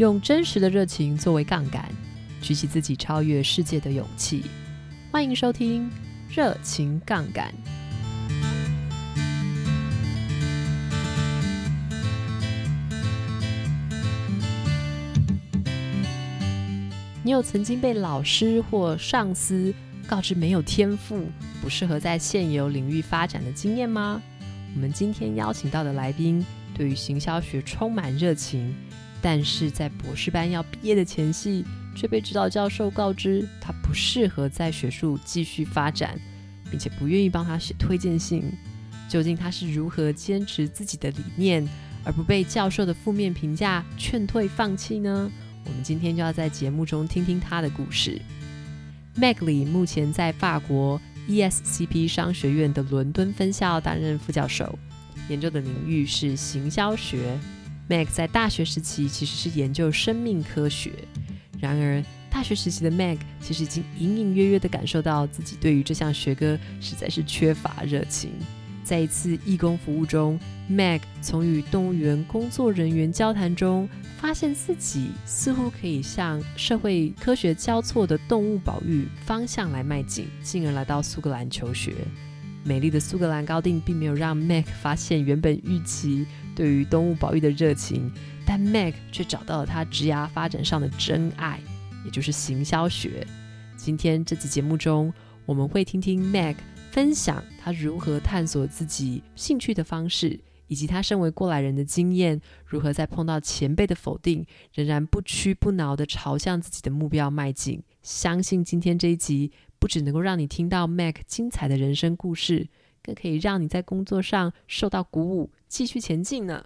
用真实的热情作为杠杆，举起自己超越世界的勇气。欢迎收听《热情杠杆》。你有曾经被老师或上司告知没有天赋、不适合在现有领域发展的经验吗？我们今天邀请到的来宾，对于行销学充满热情，但是在博士班要毕业的前夕，却被指导教授告知他不适合在学术继续发展，并且不愿意帮他写推荐信。究竟他是如何坚持自己的理念，而不被教授的负面评价劝退放弃呢？我们今天就要在节目中听听他的故事。Meg 李目前在法国 ESCP 商学院的伦敦分校担任副教授，研究的领域是行销学。Mac 在大学时期其实是研究生命科学，然而大学时期的 Mac 其实已经隐隐约约地感受到自己对于这项学科实在是缺乏热情。在一次义工服务中，Mac 从与动物园工作人员交谈中，发现自己似乎可以向社会科学交错的动物保育方向来迈进，进而来到苏格兰求学。美丽的苏格兰高地并没有让 Mac 发现原本预期对于动物保育的热情，但 Mac 却找到了他职涯发展上的真爱，也就是行销学。今天这期节目中，我们会听听 Mac。分享他如何探索自己兴趣的方式，以及他身为过来人的经验，如何在碰到前辈的否定，仍然不屈不挠地朝向自己的目标迈进。相信今天这一集不只能够让你听到 Mac 精彩的人生故事，更可以让你在工作上受到鼓舞，继续前进呢。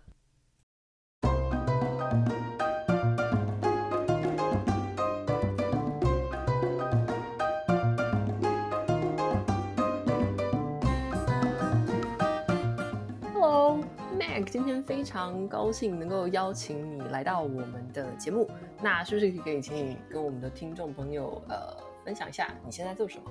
Hello，Max，今天非常高兴能够邀请你来到我们的节目，那是不是可以请你跟我们的听众朋友呃分享一下你现在做什么？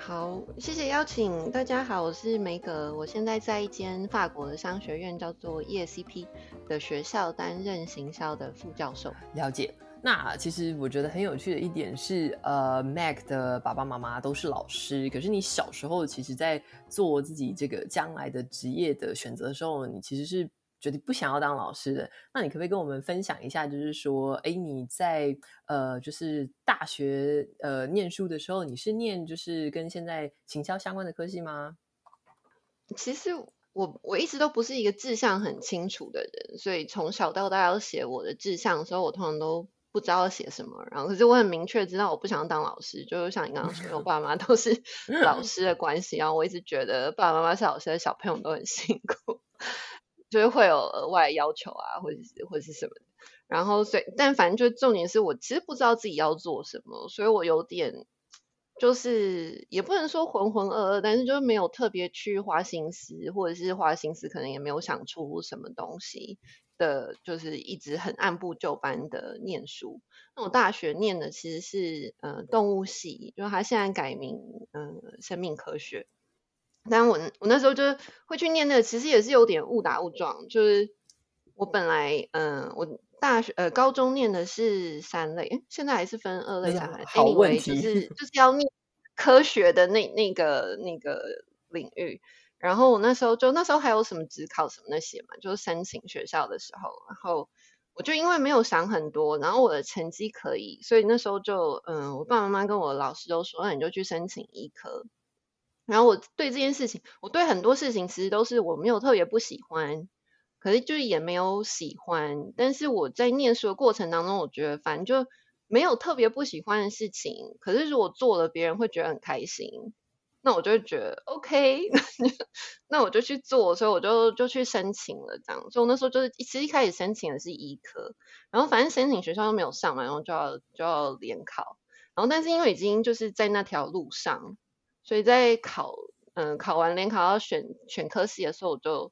好，谢谢邀请。大家好，我是梅格，我现在在一间法国的商学院叫做 ESCP 的学校担任行销的副教授。了解。那其实我觉得很有趣的一点是，呃，Mac 的爸爸妈妈都是老师，可是你小时候其实，在做自己这个将来的职业的选择的时候，你其实是决定不想要当老师的。那你可不可以跟我们分享一下，就是说，哎，你在呃，就是大学呃念书的时候，你是念就是跟现在行销相关的科系吗？其实我我一直都不是一个志向很清楚的人，所以从小到大要写我的志向的时候，我通常都。不知道要写什么，然后可是我很明确知道我不想当老师，就是像你刚刚说，我爸妈都是老师的关系，然后我一直觉得爸爸妈妈是老师的小朋友都很 辛苦，就是会有额外要求啊，或者是或是什么的。然后所以，但反正就重点是我其实不知道自己要做什么，所以我有点就是也不能说浑浑噩噩，但是就是没有特别去花心思，或者是花心思可能也没有想出什么东西。的就是一直很按部就班的念书。那我大学念的其实是呃动物系，就是它现在改名嗯、呃、生命科学。但我我那时候就会去念那个，其实也是有点误打误撞。就是我本来嗯、呃、我大学呃高中念的是三类，诶现在还是分二类三类。好问题，就 是就是要念科学的那那个那个领域。然后我那时候就那时候还有什么只考什么那些嘛，就是申请学校的时候，然后我就因为没有想很多，然后我的成绩可以，所以那时候就嗯，我爸爸妈妈跟我老师都说，那你就去申请医科。然后我对这件事情，我对很多事情其实都是我没有特别不喜欢，可是就是也没有喜欢，但是我在念书的过程当中，我觉得反正就没有特别不喜欢的事情，可是如果做了，别人会觉得很开心。那我就会觉得 OK，那我就去做，所以我就就去申请了这样。所以我那时候就是其实一开始申请的是医科，然后反正申请学校都没有上嘛，然后就要就要联考。然后但是因为已经就是在那条路上，所以在考嗯考完联考要选选科系的时候，我就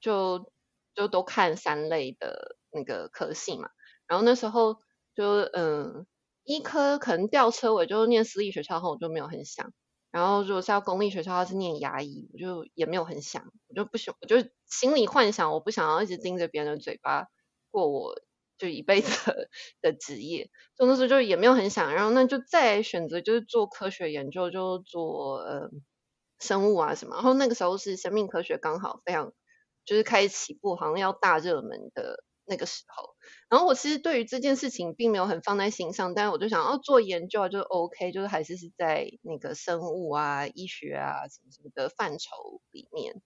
就就都看三类的那个科系嘛。然后那时候就嗯医科可能吊车尾，就念私立学校后，我就没有很想。然后，如果是要公立学校，他是念牙医，我就也没有很想，我就不想，我就心里幻想，我不想要一直盯着别人的嘴巴过我就一辈子 的，职业。就那时候就也没有很想，然后那就再选择就是做科学研究，就做呃生物啊什么。然后那个时候是生命科学刚好非常就是开始起步，好像要大热门的。那个时候，然后我其实对于这件事情并没有很放在心上，但是我就想，哦，做研究啊，就 OK，就是还是是在那个生物啊、医学啊什么什么的范畴里面，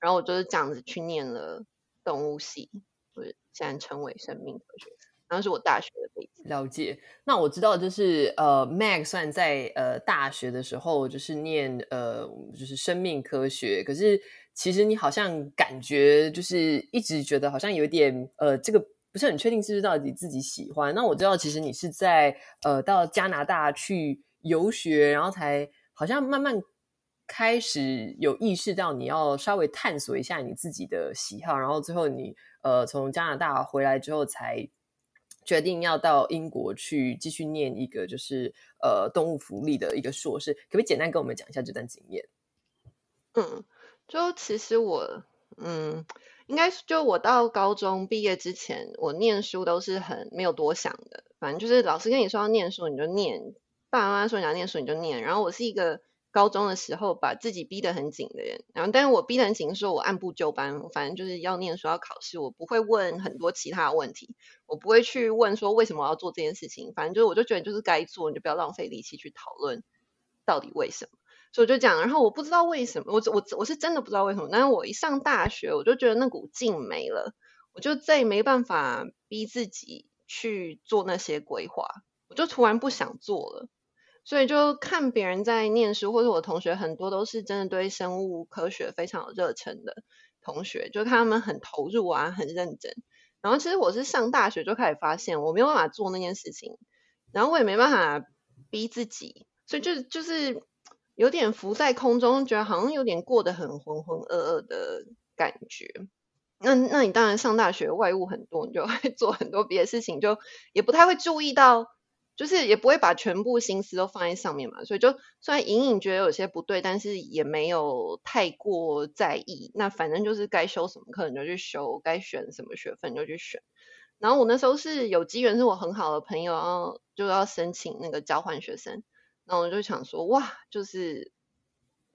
然后我就是这样子去念了动物系，就是现在称为生命科学，然后是我大学的背景。了解，那我知道就是呃，Mag 算在呃大学的时候就是念呃就是生命科学，可是。其实你好像感觉就是一直觉得好像有点呃，这个不是很确定是不是到底自己喜欢。那我知道其实你是在呃到加拿大去游学，然后才好像慢慢开始有意识到你要稍微探索一下你自己的喜好，然后最后你呃从加拿大回来之后才决定要到英国去继续念一个就是呃动物福利的一个硕士。可不可以简单跟我们讲一下这段经验？嗯。就其实我，嗯，应该就我到高中毕业之前，我念书都是很没有多想的，反正就是老师跟你说要念书你就念，爸爸妈妈说你要念书你就念。然后我是一个高中的时候把自己逼得很紧的人，然后但是我逼得很紧的时候，我按部就班，反正就是要念书要考试，我不会问很多其他的问题，我不会去问说为什么我要做这件事情，反正就是我就觉得就是该做，你就不要浪费力气去讨论到底为什么。所以我就讲，然后我不知道为什么，我我我是真的不知道为什么。但是我一上大学，我就觉得那股劲没了，我就再也没办法逼自己去做那些规划，我就突然不想做了。所以就看别人在念书，或者我同学很多都是真的对生物科学非常有热忱的同学，就看他们很投入啊，很认真。然后其实我是上大学就开始发现，我没有办法做那件事情，然后我也没办法逼自己，所以就就是。有点浮在空中，觉得好像有点过得很浑浑噩噩的感觉。那那你当然上大学外物很多，你就会做很多别的事情，就也不太会注意到，就是也不会把全部心思都放在上面嘛。所以就虽然隐隐觉得有些不对，但是也没有太过在意。那反正就是该修什么课你就去修，该选什么学分就去选。然后我那时候是有机缘，是我很好的朋友，然后就要申请那个交换学生。然后我就想说，哇，就是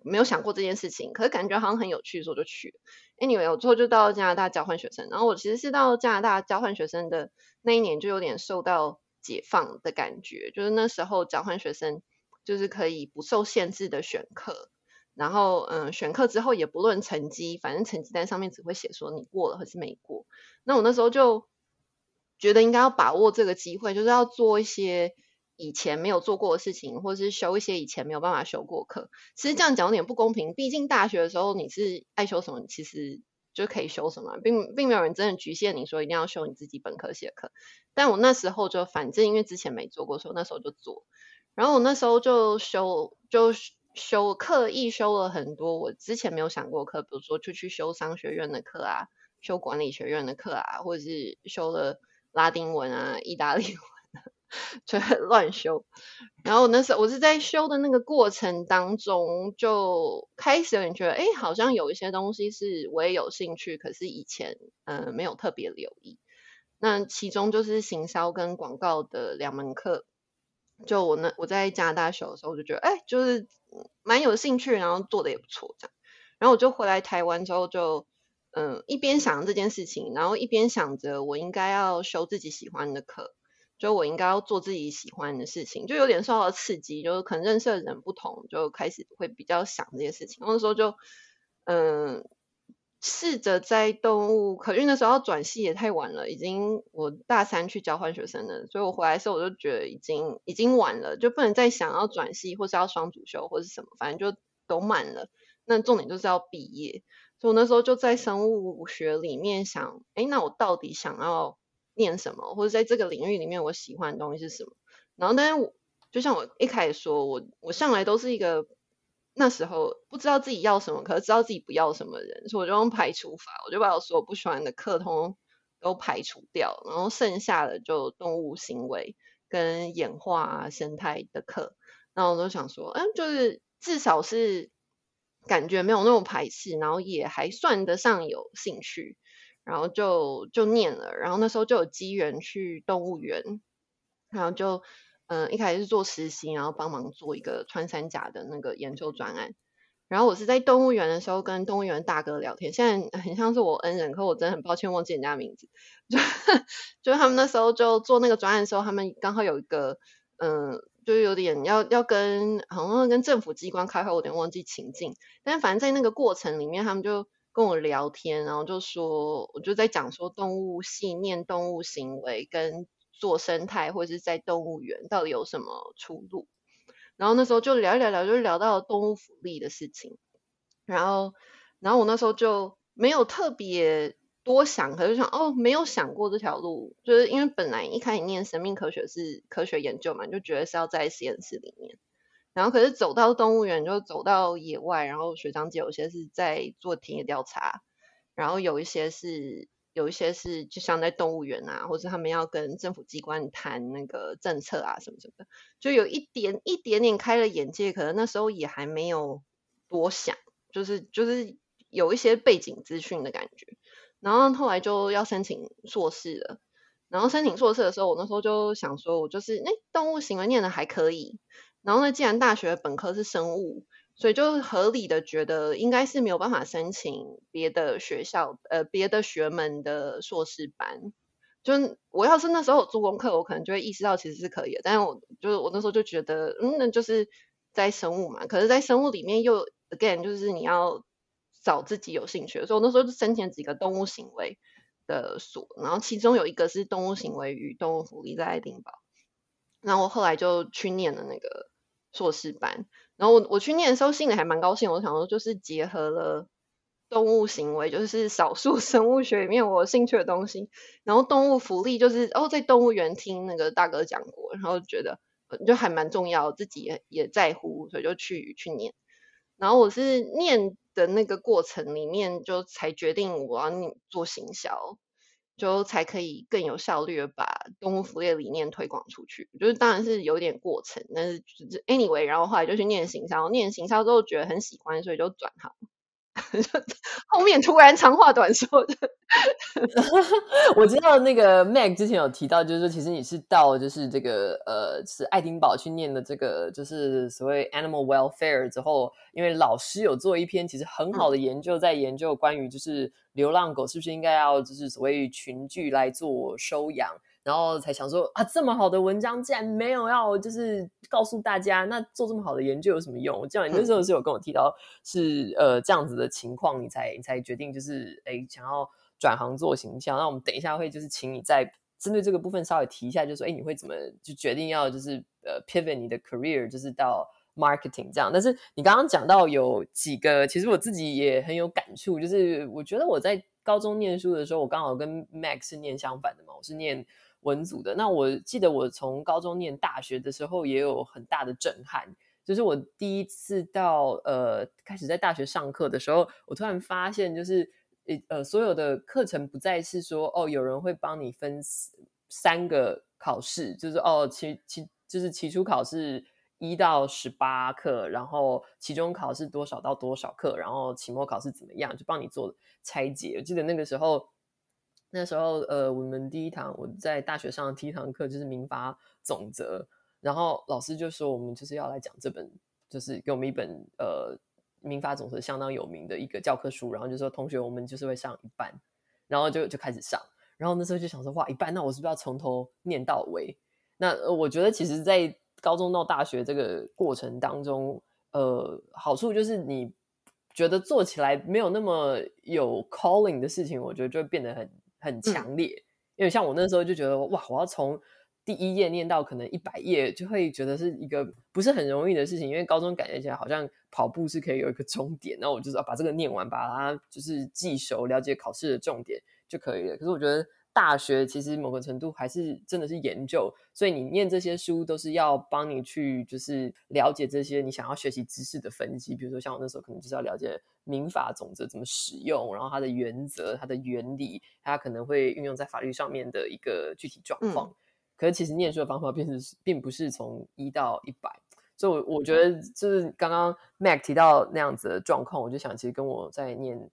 没有想过这件事情，可是感觉好像很有趣，所以就去。Anyway，我最后就到加拿大交换学生。然后我其实是到加拿大交换学生的那一年，就有点受到解放的感觉。就是那时候交换学生就是可以不受限制的选课，然后嗯，选课之后也不论成绩，反正成绩单上面只会写说你过了还是没过。那我那时候就觉得应该要把握这个机会，就是要做一些。以前没有做过的事情，或是修一些以前没有办法修过课，其实这样讲有点不公平。毕竟大学的时候你是爱修什么，其实就可以修什么，并并没有人真的局限你说一定要修你自己本科系的课。但我那时候就反正因为之前没做过，所以那时候就做。然后我那时候就修就修刻意修了很多我之前没有想过课，比如说就去修商学院的课啊，修管理学院的课啊，或者是修了拉丁文啊、意大利文。就乱修，然后那时候我是在修的那个过程当中，就开始有点觉得，哎，好像有一些东西是我也有兴趣，可是以前嗯、呃、没有特别留意。那其中就是行销跟广告的两门课，就我那我在加拿大修的时候，我就觉得，哎，就是蛮有兴趣，然后做的也不错这样。然后我就回来台湾之后就，就嗯一边想这件事情，然后一边想着我应该要修自己喜欢的课。就我应该要做自己喜欢的事情，就有点受到刺激，就是可能认识的人不同，就开始会比较想这些事情。那时候就，嗯，试着在动物，可因为那时候要转系也太晚了，已经我大三去交换学生了，所以我回来的时候我就觉得已经已经晚了，就不能再想要转系或是要双主修或是什么，反正就都满了。那重点就是要毕业，所以我那时候就在生物学里面想，哎，那我到底想要念什么，或者在这个领域里面，我喜欢的东西是什么？然后，但是我就像我一开始说，我我向来都是一个那时候不知道自己要什么，可是知道自己不要什么人，所以我就用排除法，我就把我所有不喜欢的课通都排除掉，然后剩下的就动物行为跟演化、生态的课。然后我就想说，嗯，就是至少是感觉没有那么排斥，然后也还算得上有兴趣。然后就就念了，然后那时候就有机缘去动物园，然后就嗯、一开始是做实习，然后帮忙做一个穿山甲的那个研究专案。然后我是在动物园的时候跟动物园大哥聊天，现在很像是我恩人，可我真的很抱歉忘记人家名字。就就他们那时候就做那个专案的时候，他们刚好有一个嗯、呃，就有点要要跟好像跟政府机关开会，我有点忘记情境。但反正在那个过程里面，他们就跟我聊天，然后就说我就在讲说动物系念动物行为跟做生态或者是在动物园到底有什么出路。然后那时候就聊一聊聊，就聊到动物福利的事情。然后，然后我那时候就没有特别多想，可是就想哦，没有想过这条路，就是因为本来一开始念生命科学是科学研究嘛，就觉得是要在实验室里面。然后可是走到动物园，就走到野外，然后学长姐有些是在做田野调查，然后有一些是。有一些是就像在动物园啊，或者他们要跟政府机关谈那个政策啊什么什么的，就有一点一点点开了眼界。可能那时候也还没有多想，就是就是有一些背景资讯的感觉。然后后来就要申请硕士了。然后申请硕士的时候，我那时候就想说，我就是那动物行为念的还可以。然后呢，既然大学本科是生物。所以就合理的觉得应该是没有办法申请别的学校呃别的学门的硕士班。就我要是那时候做功课，我可能就会意识到其实是可以的。但是我就是我那时候就觉得，嗯，那就是在生物嘛。可是，在生物里面又 again 就是你要找自己有兴趣的。所以我那时候就申请几个动物行为的所，然后其中有一个是动物行为与动物福利在爱丁堡。然后我后来就去念了那个硕士班。然后我我去念的时候，心里还蛮高兴。我想说，就是结合了动物行为，就是少数 生物学里面我兴趣的东西。然后动物福利，就是哦，在动物园听那个大哥讲过，然后觉得就还蛮重要，自己也也在乎，所以就去去念。然后我是念的那个过程里面，就才决定我要做行销。就才可以更有效率的把动物福利的理念推广出去，就是当然是有点过程，但是 anyway，然后后来就去念行销，念行销之后觉得很喜欢，所以就转行。后面突然长话短说的，我知道那个 Meg 之前有提到，就是说其实你是到就是这个呃是爱丁堡去念的这个就是所谓 animal welfare 之后，因为老师有做一篇其实很好的研究，在研究关于就是流浪狗是不是应该要就是所谓群聚来做收养。然后才想说啊，这么好的文章竟然没有要就是告诉大家，那做这么好的研究有什么用？我记得你那时候是有跟我提到是呃这样子的情况，你才你才决定就是哎想要转行做形象。那我们等一下会就是请你再针对这个部分稍微提一下，就是说哎你会怎么就决定要就是呃 pivot 你的 career 就是到 marketing 这样？但是你刚刚讲到有几个，其实我自己也很有感触，就是我觉得我在高中念书的时候，我刚好跟 Max 是念相反的嘛，我是念。文组的，那我记得我从高中念大学的时候也有很大的震撼，就是我第一次到呃开始在大学上课的时候，我突然发现就是呃所有的课程不再是说哦有人会帮你分三个考试，就是哦期期就是期初考试一到十八课，然后期中考试多少到多少课，然后期末考试怎么样，就帮你做拆解。我记得那个时候。那时候，呃，我们第一堂我在大学上的第一堂课就是民法总则，然后老师就说我们就是要来讲这本，就是给我们一本呃民法总则相当有名的一个教科书，然后就说同学我们就是会上一半，然后就就开始上，然后那时候就想说哇一半，那我是不是要从头念到尾？那我觉得其实，在高中到大学这个过程当中，呃，好处就是你觉得做起来没有那么有 calling 的事情，我觉得就会变得很。很强烈，嗯，因为像我那时候就觉得哇，我要从第一页念到可能一百页，就会觉得是一个不是很容易的事情。因为高中感觉起来好像跑步是可以有一个终点，然后我就是要把这个念完，把它就是记熟，了解考试的重点就可以了。可是我觉得。大学其实某个程度还是真的是研究，所以你念这些书都是要帮你去就是了解这些你想要学习知识的分析。比如说像我那时候可能就是要了解民法总则怎么使用，然后它的原则、它的原理，它可能会运用在法律上面的一个具体状况。嗯、可是其实念书的方法并是并不是从一到一百，所以我我觉得就是刚刚 Mac 提到那样子的状况，我就想其实跟我在念。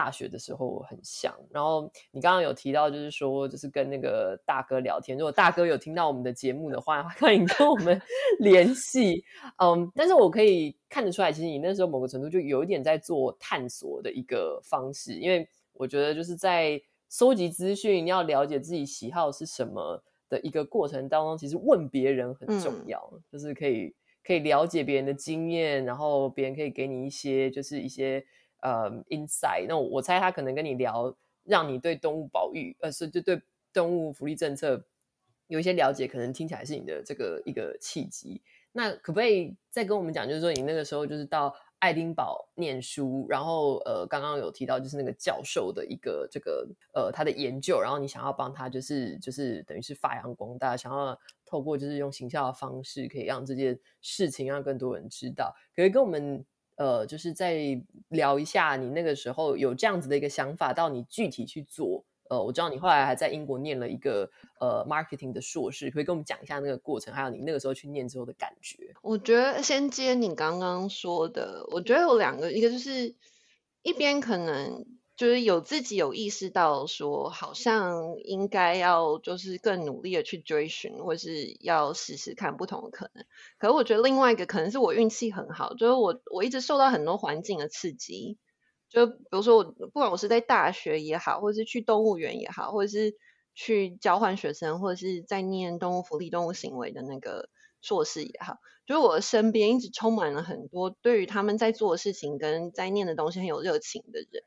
大学的时候很像。然后你刚刚有提到，就是说，就是跟那个大哥聊天。如果大哥有听到我们的节目的话，欢迎跟我们 联系。嗯，但是我可以看得出来，其实你那时候某个程度就有一点在做探索的一个方式，因为我觉得就是在收集资讯，要了解自己喜好是什么的一个过程当中，其实问别人很重要，嗯、就是可以。可以了解别人的经验，然后别人可以给你一些，就是一些呃 insight。那我，猜他可能跟你聊，让你对动物保育，呃，是就对动物福利政策有一些了解，可能听起来是你的这个一个契机。那可不可以再跟我们讲，就是说你那个时候就是到爱丁堡念书，然后呃，刚刚有提到就是那个教授的一个这个呃他的研究，然后你想要帮他就是就是等于是发扬光大，想要透过就是用行销的方式，可以让这件事情让更多人知道。可以跟我们呃就是再聊一下你那个时候有这样子的一个想法，到你具体去做。呃，我知道你后来还在英国念了一个呃 marketing 的硕士，可以跟我们讲一下那个过程，还有你那个时候去念之后的感觉。我觉得先接你刚刚说的，我觉得有两个，一个就是一边可能就是有自己有意识到说，好像应该要就是更努力的去追寻，或是要试试看不同的可能。可是我觉得另外一个可能是我运气很好，就是我我一直受到很多环境的刺激。就比如说我，不管我是在大学也好，或是去动物园也好，或者是去交换学生，或者是在念动物福利、动物行为的那个硕士也好，就是我身边一直充满了很多对于他们在做的事情跟在念的东西很有热情的人。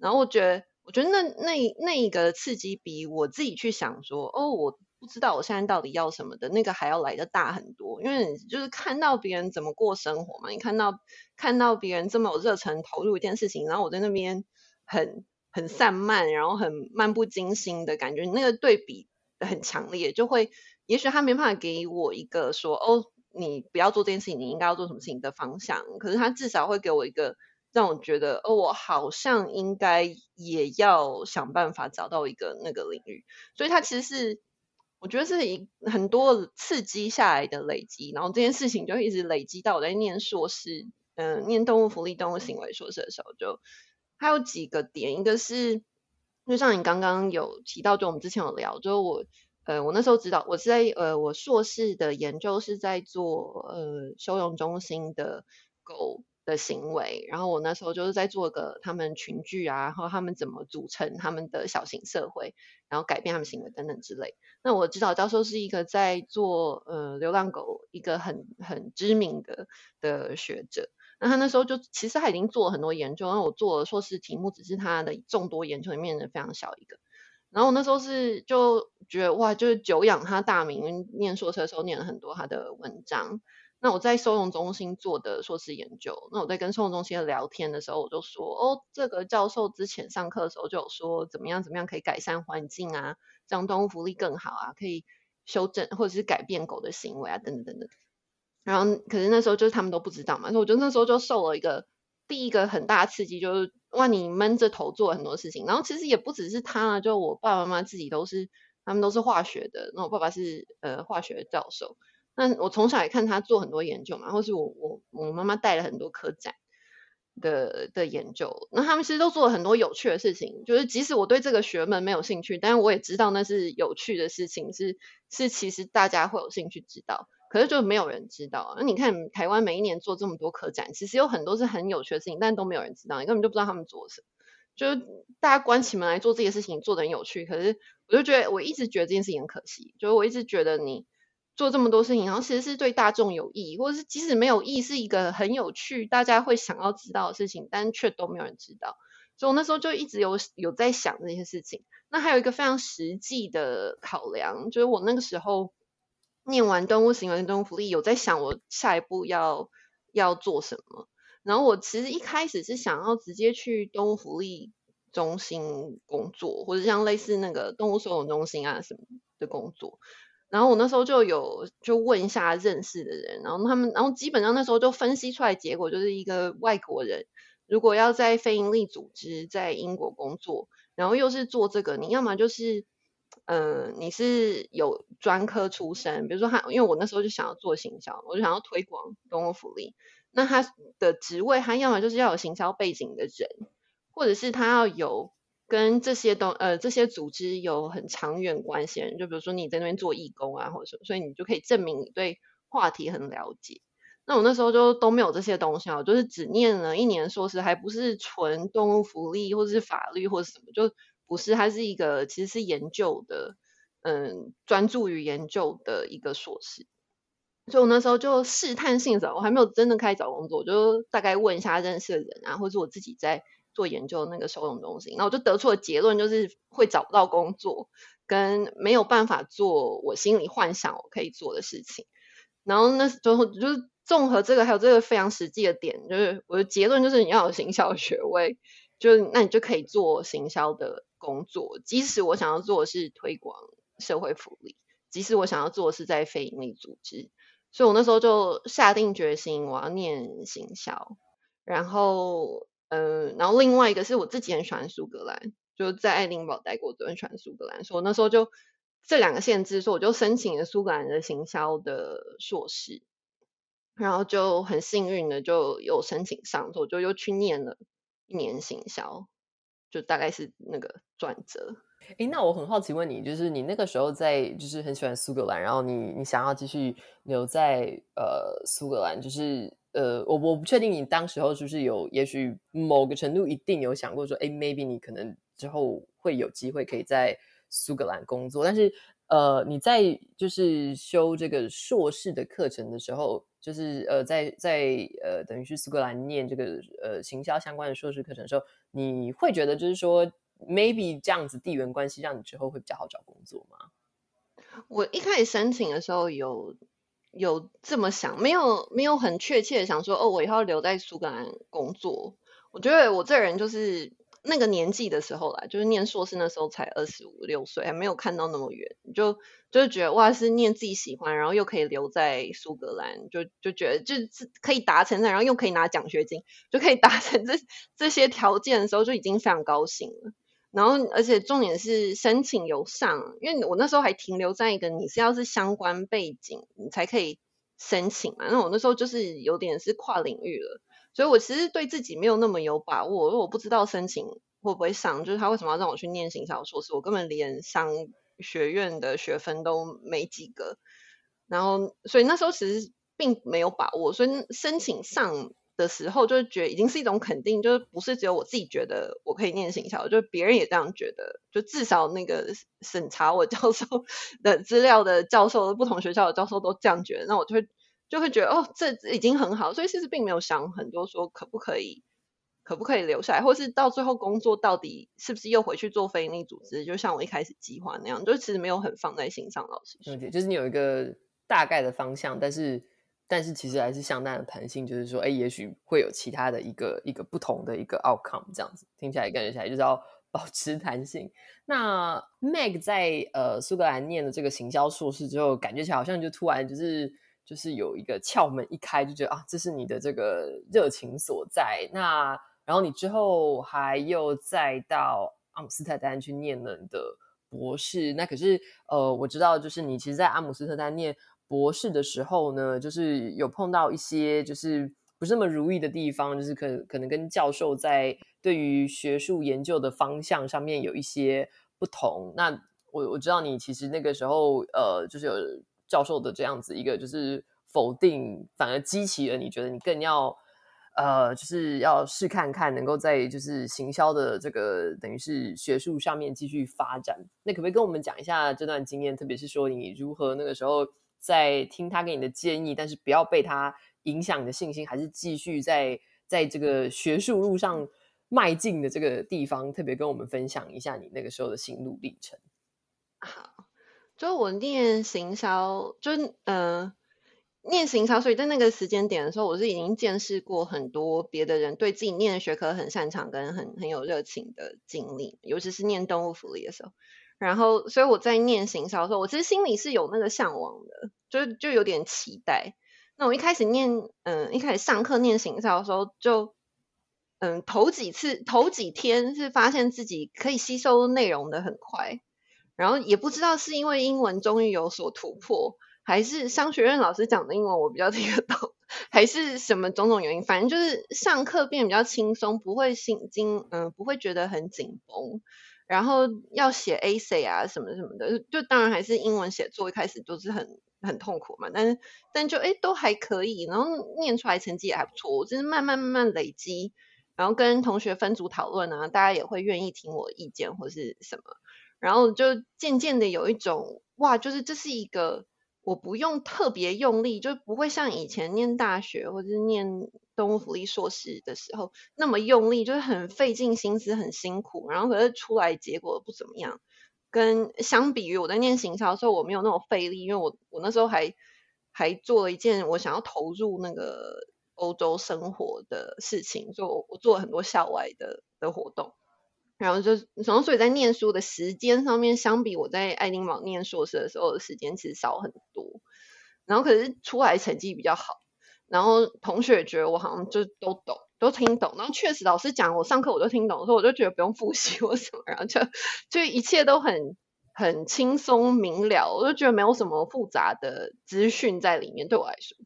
然后我觉得，我觉得那那那一个刺激比我自己去想说，哦，我。不知道我现在到底要什么的那个还要来的大很多，因为就是看到别人怎么过生活嘛，你看到看到别人这么有热忱投入一件事情，然后我在那边很很散漫，然后很漫不经心的感觉，那个对比很强烈，就会也许他没办法给我一个说哦，你不要做这件事情，你应该要做什么事情的方向，可是他至少会给我一个让我觉得哦，我好像应该也要想办法找到一个那个领域，所以它其实是。我觉得是一很多刺激下来的累积，然后这件事情就一直累积到我在念硕士，嗯、念动物福利、动物行为硕士的时候，就还有几个点，一个是就像你刚刚有提到，就我们之前有聊，就我呃，我那时候知道我是在呃，我硕士的研究是在做呃收容中心的狗的行为，然后我那时候就是在做个他们群聚啊，然后他们怎么组成他们的小型社会，然后改变他们行为等等之类。那我指导教授是一个在做呃流浪狗一个很很知名的的学者，那他那时候就其实他已经做很多研究，那我做的硕士题目只是他的众多研究里面的非常小一个。然后我那时候是就觉得哇，就是久仰他大名，念硕士的时候念了很多他的文章。那我在收容中心做的硕士研究，那我在跟收容中心聊天的时候，我就说，哦，这个教授之前上课的时候就有说，怎么样怎么样可以改善环境啊，让动物福利更好啊，可以修正或者是改变狗的行为啊，等等等等。然后，可是那时候就是他们都不知道嘛，所以我觉得那时候就受了一个第一个很大刺激，就是哇，你闷着头做很多事情。然后其实也不只是他啊，就我爸爸妈妈自己都是，他们都是化学的，那我爸爸是呃化学教授。那我从小也看他做很多研究嘛，或是我我我妈妈带了很多科展的的研究，那他们其实都做了很多有趣的事情，就是即使我对这个学门没有兴趣，但是我也知道那是有趣的事情，是是其实大家会有兴趣知道，可是就没有人知道。那你看台湾每一年做这么多科展，其实有很多是很有趣的事情，但都没有人知道，你根本就不知道他们做什么，就是大家关起门来做这些事情，做得很有趣，可是我就觉得我一直觉得这件事情很可惜，就是我一直觉得你。做这么多事情，然后其实是对大众有益，或者是即使没有益，是一个很有趣，大家会想要知道的事情，但却都没有人知道。所以我那时候就一直有有在想这些事情。那还有一个非常实际的考量，就是我那个时候念完动物行为跟、动物福利，有在想我下一步要要做什么。然后我其实一开始是想要直接去动物福利中心工作，或者像类似那个动物收容中心啊什么的工作。然后我那时候就有就问一下认识的人，然后他们，然后基本上那时候就分析出来结果，就是一个外国人如果要在非营利组织在英国工作，然后又是做这个，你要么就是，嗯、呃，你是有专科出身，比如说他，因为我那时候就想要做行销，我就想要推广动物福利，那他的职位他要么就是要有行销背景的人，或者是他要有跟这些东呃这些组织有很长远关系，就比如说你在那边做义工啊，或者什么，所以你就可以证明你对话题很了解。那我那时候就都没有这些东西啊，就是只念了一年硕士，还不是纯动物福利或者是法律或者什么，就不是，它是一个其实是研究的，嗯，专注于研究的一个硕士。所以我那时候就试探性找，我还没有真的开始找工作，我就大概问一下认识的人啊，或者我自己在做研究那个收容中心，那我就得出的结论就是会找不到工作，跟没有办法做我心里幻想我可以做的事情。然后那时候就是。综合这个还有这个非常实际的点，就是我的结论就是你要有行销学位，就那你就可以做行销的工作。即使我想要做的是推广社会福利，即使我想要做的是在非营利组织，所以我那时候就下定决心我要念行销。然后，嗯、然后另外一个是我自己很喜欢苏格兰，就在爱丁堡待过，就很喜欢苏格兰，所以我那时候就这两个限制，所以我就申请了苏格兰的行销的硕士。然后就很幸运的就有申请上，所以我就又去念了一年行销，就大概是那个转折。哎，那我很好奇问你，就是你那个时候在，就是很喜欢苏格兰，然后你你想要继续留在呃苏格兰，就是呃我我不确定你当时候是不是有，也许某个程度一定有想过说，哎，maybe 你可能之后会有机会可以在苏格兰工作，但是呃你在就是修这个硕士的课程的时候。就是呃，在在呃，等于是苏格兰念这个呃行销相关的硕士课程的时候，你会觉得就是说，maybe 这样子地缘关系让你之后会比较好找工作吗？我一开始申请的时候有有这么想，没有没有很确切的想说，哦，我以后留在苏格兰工作。我觉得我这人就是。那个年纪的时候啦，就是念硕士那时候才二十五六岁，还没有看到那么远，就就觉得哇，是念自己喜欢，然后又可以留在苏格兰，就就觉得就是可以达成，然后又可以拿奖学金，就可以达成这这些条件的时候，就已经非常高兴了。然后而且重点是申请有上，因为我那时候还停留在一个你是要是相关背景，你才可以申请嘛。那我那时候就是有点是跨领域了。所以我其实对自己没有那么有把握，因为我不知道申请会不会上，就是他为什么要让我去念行销硕士，我根本连商学院的学分都没几个，然后所以那时候其实并没有把握，所以申请上的时候就觉得已经是一种肯定，就是不是只有我自己觉得我可以念行销，就别人也这样觉得，就至少那个审查我教授的资料的教授，不同学校的教授都这样觉得，那我就会。就会觉得哦，这已经很好，所以其实并没有想很多，说可不可以，可不可以留下来，或是到最后工作到底是不是又回去做非营利组织，就像我一开始计划那样，就其实没有很放在心上。老师，就是你有一个大概的方向，但是但是其实还是相当的弹性，就是说，哎，也许会有其他的一个一个不同的一个 outcome，这样子听起来感觉起来就是要 保持弹性。那 Meg 在呃苏格兰念了这个行销硕士之后，感觉起来好像就突然就是。就是有一个窍门一开，就觉得啊，这是你的这个热情所在。那然后你之后还又再到阿姆斯特丹去念了你的博士。那可是呃，我知道，就是你其实，在阿姆斯特丹念博士的时候呢，就是有碰到一些就是不是那么如意的地方，就是可可能跟教授在对于学术研究的方向上面有一些不同。那我我知道你其实那个时候呃，就是有。教授的这样子一个就是否定，反而激起了你觉得你更要呃，就是要试看看能够在就是行销的这个等于是学术上面继续发展。那可不可以跟我们讲一下这段经验？特别是说你如何那个时候在听他给你的建议，但是不要被他影响你的信心，还是继续在在这个学术路上迈进的这个地方，特别跟我们分享一下你那个时候的心路历程。好。就我念行销，就呃念行销，所以在那个时间点的时候，我是已经见识过很多别的人对自己念的学科很擅长跟很很有热情的经历，尤其是念动物福利的时候。然后，所以我在念行销的时候，我其实心里是有那个向往的，就就有点期待。那我一开始念，嗯、一开始上课念行销的时候，就嗯、呃，头几次头几天是发现自己可以吸收内容的很快。然后也不知道是因为英文终于有所突破，还是商学院老师讲的英文我比较听得懂，还是什么种种原因，反正就是上课变比较轻松，不会心惊，嗯，不会觉得很紧绷。然后要写 A C 啊什么什么的，就当然还是英文写作一开始都是很很痛苦嘛，但是但就诶都还可以，然后念出来成绩也还不错，我就是慢慢慢慢累积，然后跟同学分组讨论啊，大家也会愿意听我意见或是什么，然后就渐渐的有一种哇，就是这是一个。我不用特别用力，就不会像以前念大学或者念动物福利硕士的时候那么用力，就是很费尽心思，很辛苦，然后可是出来结果不怎么样。跟相比于我在念行销的时候，我没有那么费力，因为我我那时候还还做了一件我想要投入那个欧洲生活的事情，就，我做了很多校外的的活动。然后就，然后所以在念书的时间上面，相比我在爱丁堡念硕士的时候的时间，其实少很多。然后可是出来成绩比较好，然后同学觉得我好像就都懂，都听懂。然后确实老师讲我上课我都听懂，所以我就觉得不用复习或什么，然后就就一切都很很轻松明了，我就觉得没有什么复杂的资讯在里面对我来说。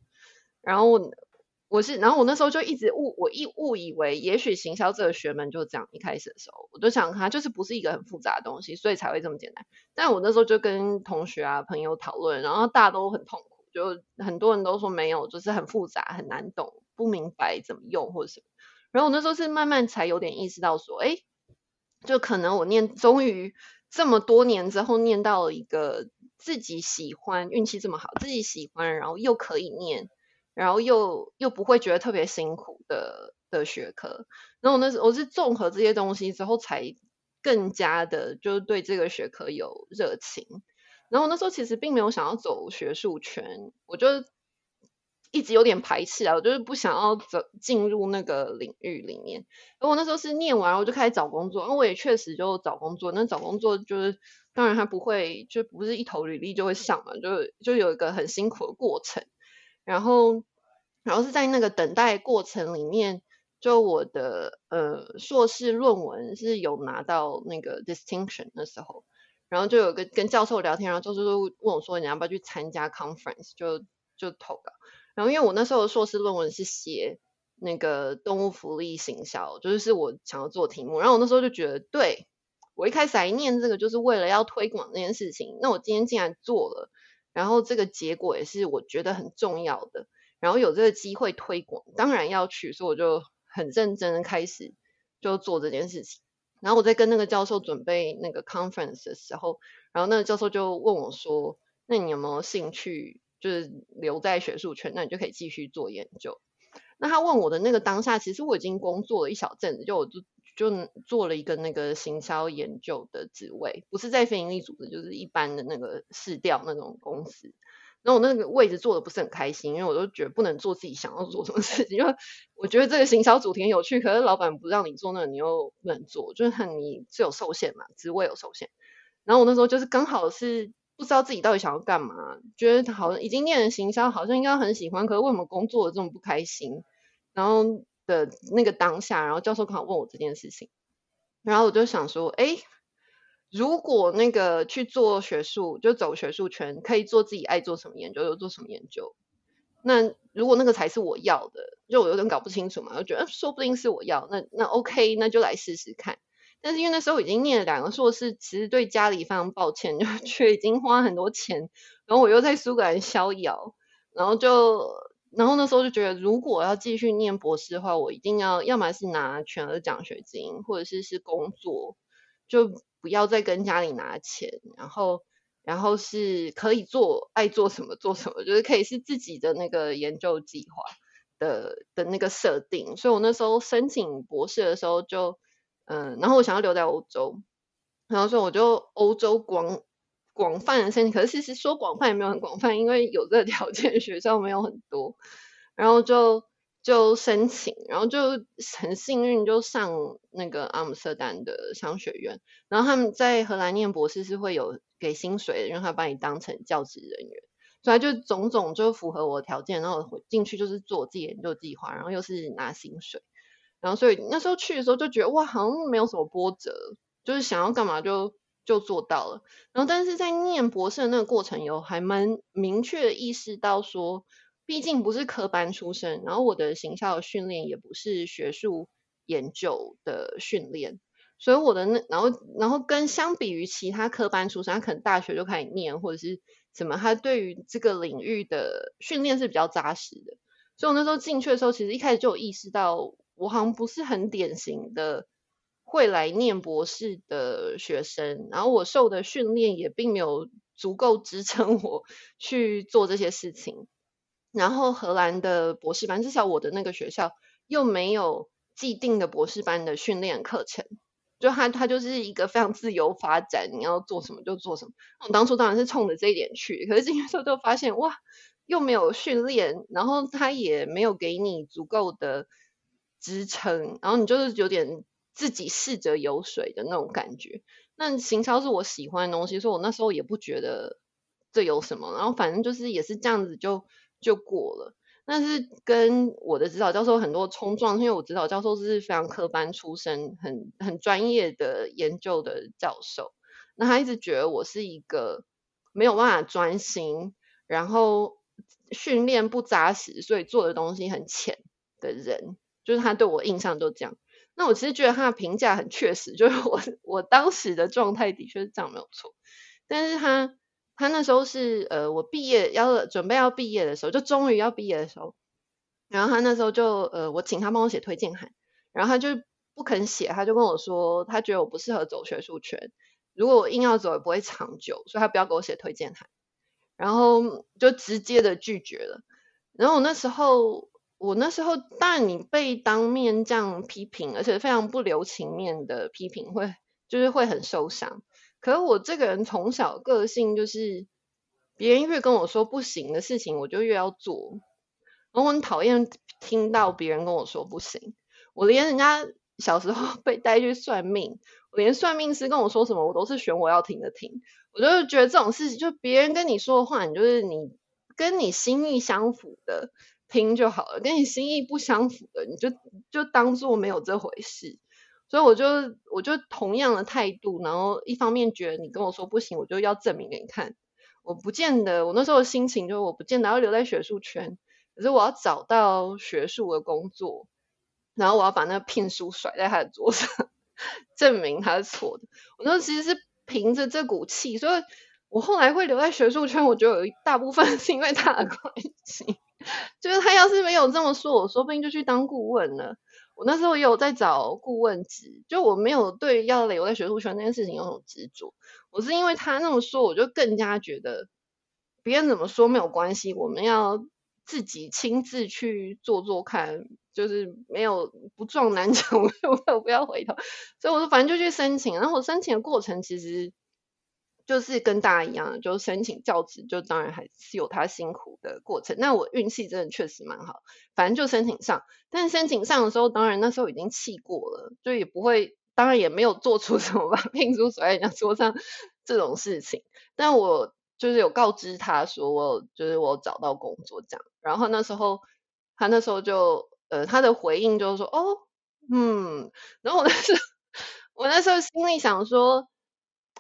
然后。我我是，然后我那时候就一直误，我一误以为，也许行销这个学门就这样。一开始的时候，我就想它就是不是一个很复杂的东西，所以才会这么简单。但我那时候就跟同学啊、朋友讨论，然后大家都很痛苦，就很多人都说没有，就是很复杂、很难懂、不明白怎么用或者什么。然后我那时候是慢慢才有点意识到说，哎，就可能我念，终于这么多年之后念到了一个自己喜欢，运气这么好，自己喜欢，然后又可以念。然后又又不会觉得特别辛苦的的学科，然后我那时我是综合这些东西之后，才更加的就对这个学科有热情。然后我那时候其实并没有想要走学术圈，我就一直有点排斥啊，我就是不想要走进入那个领域里面。而我那时候是念完，我就开始找工作，然后我也确实就找工作。那找工作就是当然他不会就不是一投履历就会上嘛，就就有一个很辛苦的过程。然后，然后是在那个等待过程里面，就我的呃硕士论文是有拿到那个 distinction 的时候，然后就有个跟教授聊天，然后教授就问我说：“你要不要去参加 conference？” 就就投稿。然后因为我那时候的硕士论文是写那个动物福利行销，就是是我想要做题目。然后我那时候就觉得，对，我一开始还念这个就是为了要推广这件事情，那我今天竟然做了。然后这个结果也是我觉得很重要的，然后有这个机会推广，当然要去，所以我就很认真的开始就做这件事情。然后我在跟那个教授准备那个 conference 的时候，然后那个教授就问我说：“那你有没有兴趣，就是留在学术圈？那你就可以继续做研究。”那他问我的那个当下，其实我已经工作了一小阵子，就我就。就做了一个那个行销研究的职位，不是在非营利组织，就是一般的那个市调那种公司。然后我那个位置做的不是很开心，因为我都觉得不能做自己想要做什么事情。因为我觉得这个行销主题很有趣，可是老板不让你做那，你又不能做，就是你是有受限嘛，职位有受限。然后我那时候就是刚好是不知道自己到底想要干嘛，觉得好像已经念了行销，好像应该很喜欢，可是为什么工作的这么不开心？然后。的那个当下，然后教授刚好问我这件事情，然后我就想说，哎，如果那个去做学术，就走学术圈，可以做自己爱做什么研究就做什么研究。那如果那个才是我要的，就我有点搞不清楚嘛，我觉得说不定是我要，那那 OK，那就来试试看。但是因为那时候已经念了两个硕士，其实对家里非常抱歉，就却已经花很多钱，然后我又在苏格兰逍遥，然后就。然后那时候就觉得，如果要继续念博士的话，我一定要要么是拿全额奖学金，或者是是工作，就不要再跟家里拿钱。然后，然后是可以做爱做什么做什么，就是可以是自己的那个研究计划的的那个设定。所以我那时候申请博士的时候就，嗯，然后我想要留在欧洲，然后所以我就欧洲广。广泛的申请，可是其实说广泛也没有很广泛，因为有这个条件 学校没有很多，然后就就申请，然后就很幸运就上那个阿姆斯特丹的商学院，然后他们在荷兰念博士是会有给薪水的，因为他把你当成教职人员，所以就种种就符合我的条件，然后我进去就是做自己研究计划，然后又是拿薪水，然后所以那时候去的时候就觉得哇，好像没有什么波折，就是想要干嘛就。就做到了。然后，但是在念博士的那个过程，有还蛮明确的意识到说，毕竟不是科班出身，然后我的行销训练也不是学术研究的训练，所以我的那然后然后跟相比于其他科班出身，他可能大学就开始念或者是什么，他对于这个领域的训练是比较扎实的。所以我那时候进去的时候，其实一开始就有意识到，我好像不是很典型的。会来念博士的学生，然后我受的训练也并没有足够支撑我 去做这些事情。然后荷兰的博士班，至少我的那个学校又没有既定的博士班的训练课程，就它它就是一个非常自由发展，你要做什么就做什么。我当初当然是冲着这一点去，可是进去之后就发现哇，又没有训练，然后他也没有给你足够的支撑，然后你就是有点。自己试着游水的那种感觉，那行销是我喜欢的东西，所以我那时候也不觉得这有什么，然后反正就是也是这样子就就过了。但是跟我的指导教授很多冲撞，因为我指导教授是非常科班出身，很很专业的研究的教授，那他一直觉得我是一个没有办法专心，然后训练不扎实，所以做的东西很浅的人，就是他对我印象就这样。那我其实觉得他的评价很确实，就是我 我当时的状态的确是这样没有错，但是他他那时候是呃我毕业要准备要毕业的时候，就终于要毕业的时候，然后他那时候就呃我请他帮我写推荐函，然后他就不肯写，他就跟我说他觉得我不适合走学术圈，如果我硬要走也不会长久，所以他不要给我写推荐函，然后就直接的拒绝了，然后我那时候。我那时候，当然你被当面这样批评，而且非常不留情面的批评，会就是会很受伤。可是我这个人从小个性就是，别人越跟我说不行的事情，我就越要做。我很讨厌听到别人跟我说不行。我连人家小时候 被带去算命，我连算命师跟我说什么，我都是选我要听的听。我就觉得这种事情，就别人跟你说的话，你就是你跟你心意相符的。听就好了，跟你心意不相符的，你就就当做没有这回事。所以我就我就同样的态度，然后一方面觉得你跟我说不行，我就要证明给你看。我不见得，我那时候的心情就是我不见得要留在学术圈，可是我要找到学术的工作，然后我要把那个聘书甩在他的桌上，证明他是错的。我那时候其实是凭着这股气，所以我后来会留在学术圈，我觉得有一大部分是因为他的关系。就是他要是没有这么说，我说不定就去当顾问了。我那时候也有在找顾问职，就我没有对要留在学术圈那件事情有种执着。我是因为他那么说，我就更加觉得别人怎么说没有关系，我们要自己亲自去做做看，就是没有不撞南墙 就不要回头。所以我说反正就去申请，然后我申请的过程其实。就是跟大家一样，就是申请教职，就当然还是有他辛苦的过程。那我运气真的确实蛮好，反正就申请上。但申请上的时候，当然那时候已经气过了，就也不会，当然也没有做出 什么把聘书甩在人家桌上这种事情。但我就是有告知他说，我就是我找到工作这样。然后那时候他那时候就呃他的回应就是说，哦，嗯。然后我那时候 我那时候心里想说。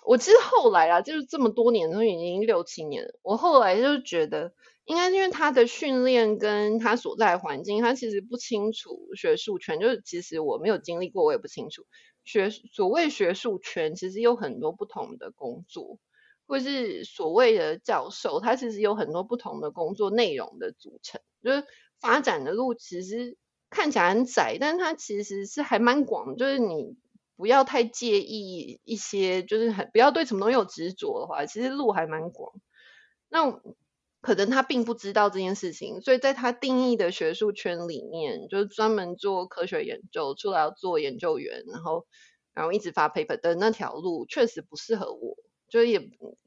我其实后来啊，就是这么多年，都已经六七年。我后来就觉得，应该因为他的训练跟他所在的环境，他其实不清楚学术圈。就是其实我没有经历过，我也不清楚学所谓学术圈，其实有很多不同的工作，或是所谓的教授，他其实有很多不同的工作内容的组成。就是发展的路其实看起来很窄，但是它其实是还蛮广，就是你。不要太介意一些，就是很不要对什么东西有执着的话，其实路还蛮广。那可能他并不知道这件事情，所以在他定义的学术圈里面，就是专门做科学研究，出来要做研究员，然后然后一直发 paper 的那条路，确实不适合我。就也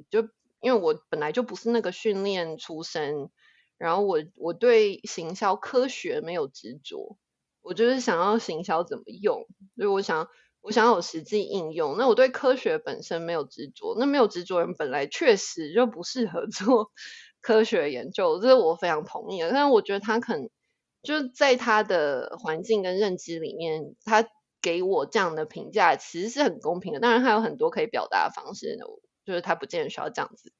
就因为我本来就不是那个训练出身，然后我我对行销科学没有执着，我就是想要行销怎么用，所以我想。我想有实际应用，那我对科学本身没有执着，那没有执着人本来确实就不适合 做科学研究，这是我非常同意的。但是我觉得他可能就是在他的环境跟认知里面，他给我这样的评价，其实是很公平的。当然，他有很多可以表达的方式，就是他不见得需要这样子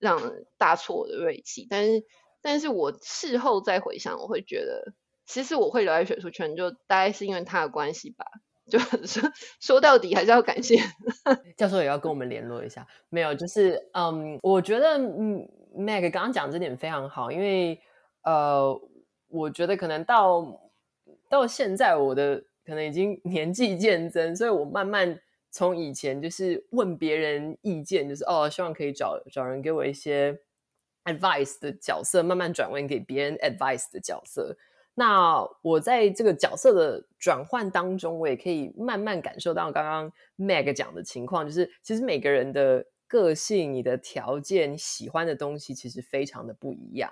让大挫我的锐气。但是，但是我事后再回想，我会觉得，其实我会留在学术圈，就大概是因为他的关系吧。就 说说到底，还是要感谢 教授也要跟我们联络一下。没有，就是嗯，我觉得嗯，Meg 刚刚讲这点非常好，因为呃，我觉得可能到到现在，我的可能已经 年纪渐增，所以我慢慢从以前就是问别人意见，就是哦，希望可以找找人给我一些 advice 的角色，慢慢转换给别人 advice 的角色。那我在这个角色的转换当中，我也可以慢慢感受到刚刚 Meg 讲的情况，就是其实每个人的个性、你的条件、你喜欢的东西，其实非常的不一样。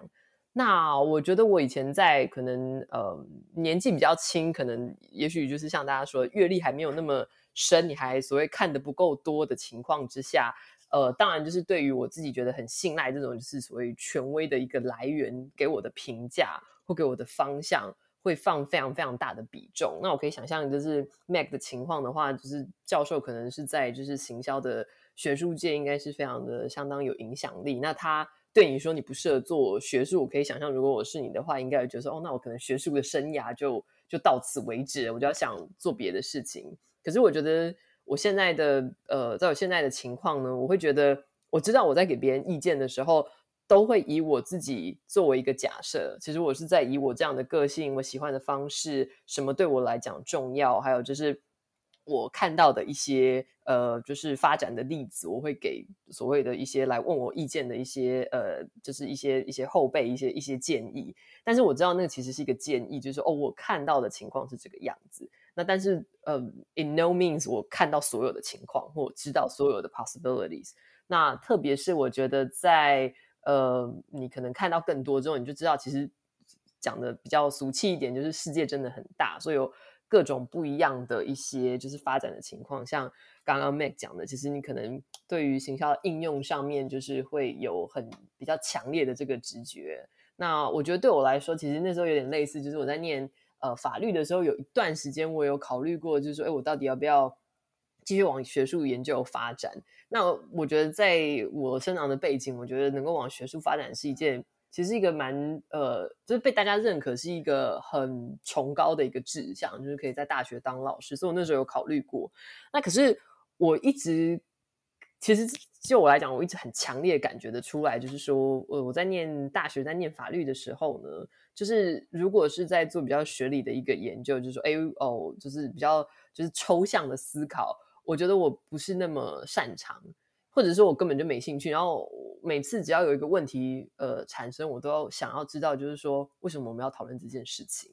那我觉得我以前在可能呃年纪比较轻，可能也许就是像大家说阅历还没有那么深，你还所谓看得不够多的情况之下，呃，当然就是对于我自己觉得很信赖这种就是所谓权威的一个来源给我的评价。会给我的方向会放非常非常大的比重。那我可以想象，就是 Mac 的情况的话，就是教授可能是在就是行销的学术界，应该是非常的相当有影响力。那他对你说你不适合做学术，我可以想象，如果我是你的话，应该会觉得说，哦，那我可能学术的生涯就就到此为止，我就要想做别的事情。可是我觉得我现在的呃，在我现在的情况呢，我会觉得我知道我在给别人意见的时候。都会以我自己作为一个假设，其实我是在以我这样的个性，我喜欢的方式，什么对我来讲重要，还有就是我看到的一些呃，就是发展的例子，我会给所谓的一些来问我意见的一些呃，就是一些一些后辈一些一些建议。但是我知道那个其实是一个建议，就是哦，我看到的情况是这个样子。那但是呃，in no means 我看到所有的情况，或知道所有的 possibilities。那特别是我觉得在呃，你可能看到更多之后，你就知道，其实讲的比较俗气一点，就是世界真的很大，所以有各种不一样的一些就是发展的情况。像刚刚 Meg 讲的，其实你可能对于行销应用上面，就是会有很比较强烈的这个直觉。那我觉得对我来说，其实那时候有点类似，就是我在念呃法律的时候，有一段时间我有考虑过，就是说，哎，我到底要不要？继续往学术研究发展，那我觉得在我生长的背景，我觉得能够往学术发展是一件，其实一个蛮呃，就是被大家认可是一个很崇高的一个志向，就是可以在大学当老师。所以我那时候有考虑过。那可是我一直，其实就我来讲，我一直很强烈感觉得出来，就是说，呃，我在念大学，在念法律的时候呢，就是如果是在做比较学理的一个研究，就是说，哎哦，就是比较就是抽象的思考。我觉得我不是那么擅长，或者说我根本就没兴趣。然后每次只要有一个问题呃产生，我都要想要知道，就是说为什么我们要讨论这件事情。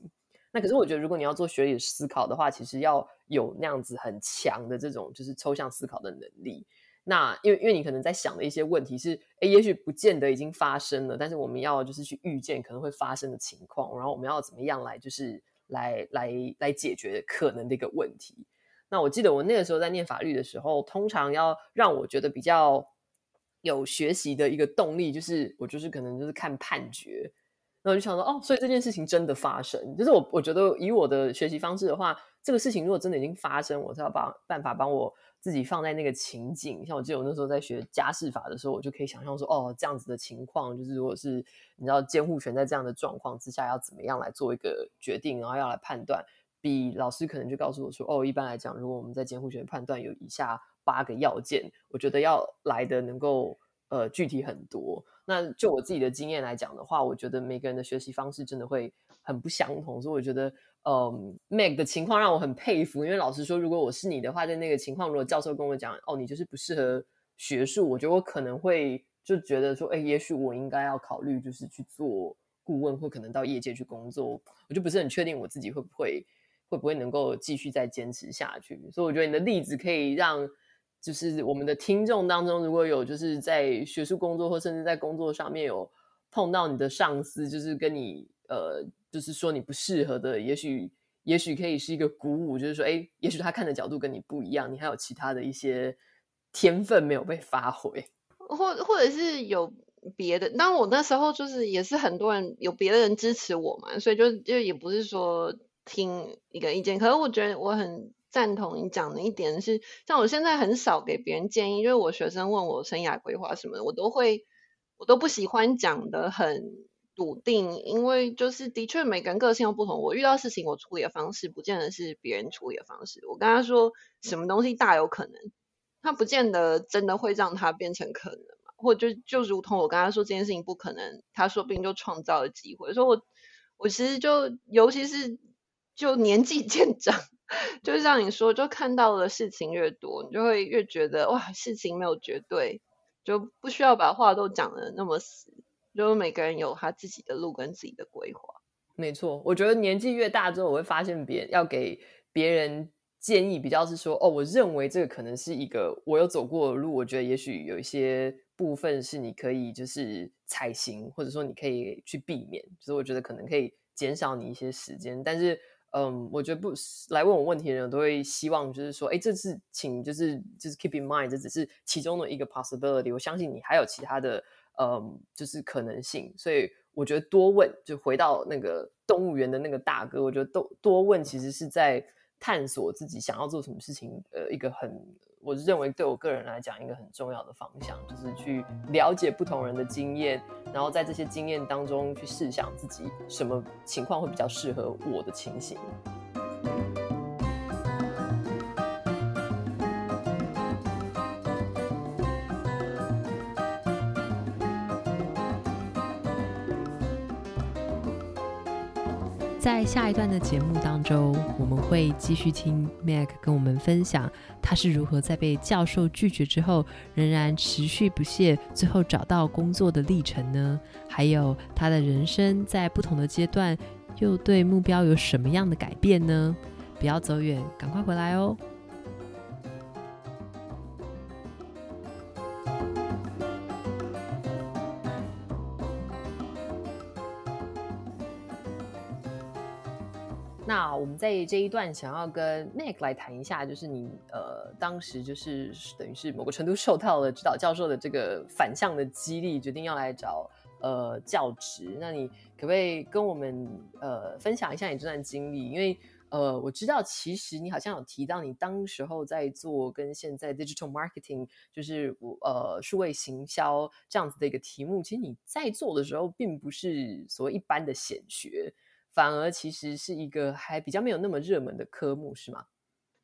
那可是我觉得，如果你要做学理思考的话，其实要有那样子很强的这种就是抽象思考的能力。那因为因为你可能在想的一些问题是，诶，也许不见得已经发生了，但是我们要就是去预见可能会发生的情况，然后我们要怎么样来就是来来来解决可能的一个问题。那我记得我那个时候在念法律的时候，通常要让我觉得比较有学习的一个动力，就是我就是可能就是看判决，然后就想说，哦，所以这件事情真的发生，就是我我觉得以我的学习方式的话，这个事情如果真的已经发生，我才要把办法帮我自己放在那个情景。像我记得我那时候在学家事法的时候，我就可以想象说，哦，这样子的情况，就是如果是你知道监护权在这样的状况之下，要怎么样来做一个决定，然后要来判断。比老师可能就告诉我说：“哦，一般来讲，如果我们在监护权判断有以下八个要件，我觉得要来的能够呃具体很多。那就我自己的经验来讲的话，我觉得每个人的学习方式真的会很不相同。所以我觉得，嗯，Meg 的情况让我很佩服。因为老实说，如果我是你的话，在那个情况，如果教授跟我讲，哦，你就是不适合学术，我觉得我可能会就觉得说，哎，也许我应该要考虑就是去做顾问，或可能到业界去工作。我就不是很确定我自己会不会。”会不会能够继续再坚持下去？所以我觉得你的例子可以让，就是我们的听众当中，如果有就是在学术工作或甚至在工作上面有碰到你的上司，就是跟你呃，就是说你不适合的，也许也许可以是一个鼓舞，就是说，哎，也许他看的角度跟你不一样，你还有其他的一些天分没有被发挥，或或者是有别的。当我那时候就是也是很多人有别的人支持我嘛，所以就就也不是说。听一个意见，可是我觉得我很赞同你讲的一点是，像我现在很少给别人建议，因为我学生问我生涯规划什么的，我都会，我都不喜欢讲的很笃定，因为就是的确每个人个性又不同，我遇到事情我处理的方式不见得是别人处理的方式。我跟他说什么东西大有可能，他不见得真的会让他变成可能嘛，或就就如同我跟他说这件事情不可能，他说不定就创造了机会。所以我我其实就尤其是就年纪渐长。就像你说，就看到的事情越多，你就会越觉得哇，事情没有绝对，就不需要把话都讲得那么死。就每个人有他自己的路跟自己的规划。没错，我觉得年纪越大之后，我会发现别人要给别人建议，比较是说哦，我认为这个可能是一个我有走过的路，我觉得也许有一些部分是你可以就是采行，或者说你可以去避免，就是我觉得可能可以减少你一些时间，但是。嗯，我觉得不来问我问题的人都会希望，就是说，哎，这次请就是就是 keep in mind，这只是其中的一个 possibility。我相信你还有其他的，嗯，就是可能性。所以我觉得多问，就回到那个动物园的那个大哥，我觉得多多问，其实是在探索自己想要做什么事情，呃，一个很。我认为对我个人来讲，一个很重要的方向就是去了解不同人的经验，然后在这些经验当中去试想自己什么情况会比较适合我的情形。在下一段的节目当中，我们会继续听 Mac 跟我们分享，他是如何在被教授拒绝之后，仍然持续不懈，最后找到工作的历程呢？还有他的人生在不同的阶段，又对目标有什么样的改变呢？不要走远，赶快回来哦！那我们在这一段想要跟 Meg 来谈一下，就是你呃当时就是等于是某个程度受到了指导教授的这个反向的激励，决定要来找呃教职。那你可不可以跟我们呃分享一下你这段经历？因为呃我知道其实你好像有提到你当时候在做跟现在 digital marketing 就是呃数位行销这样子的一个题目，其实你在做的时候并不是所谓一般的显学。反而其实是一个还比较没有那么热门的科目，是吗？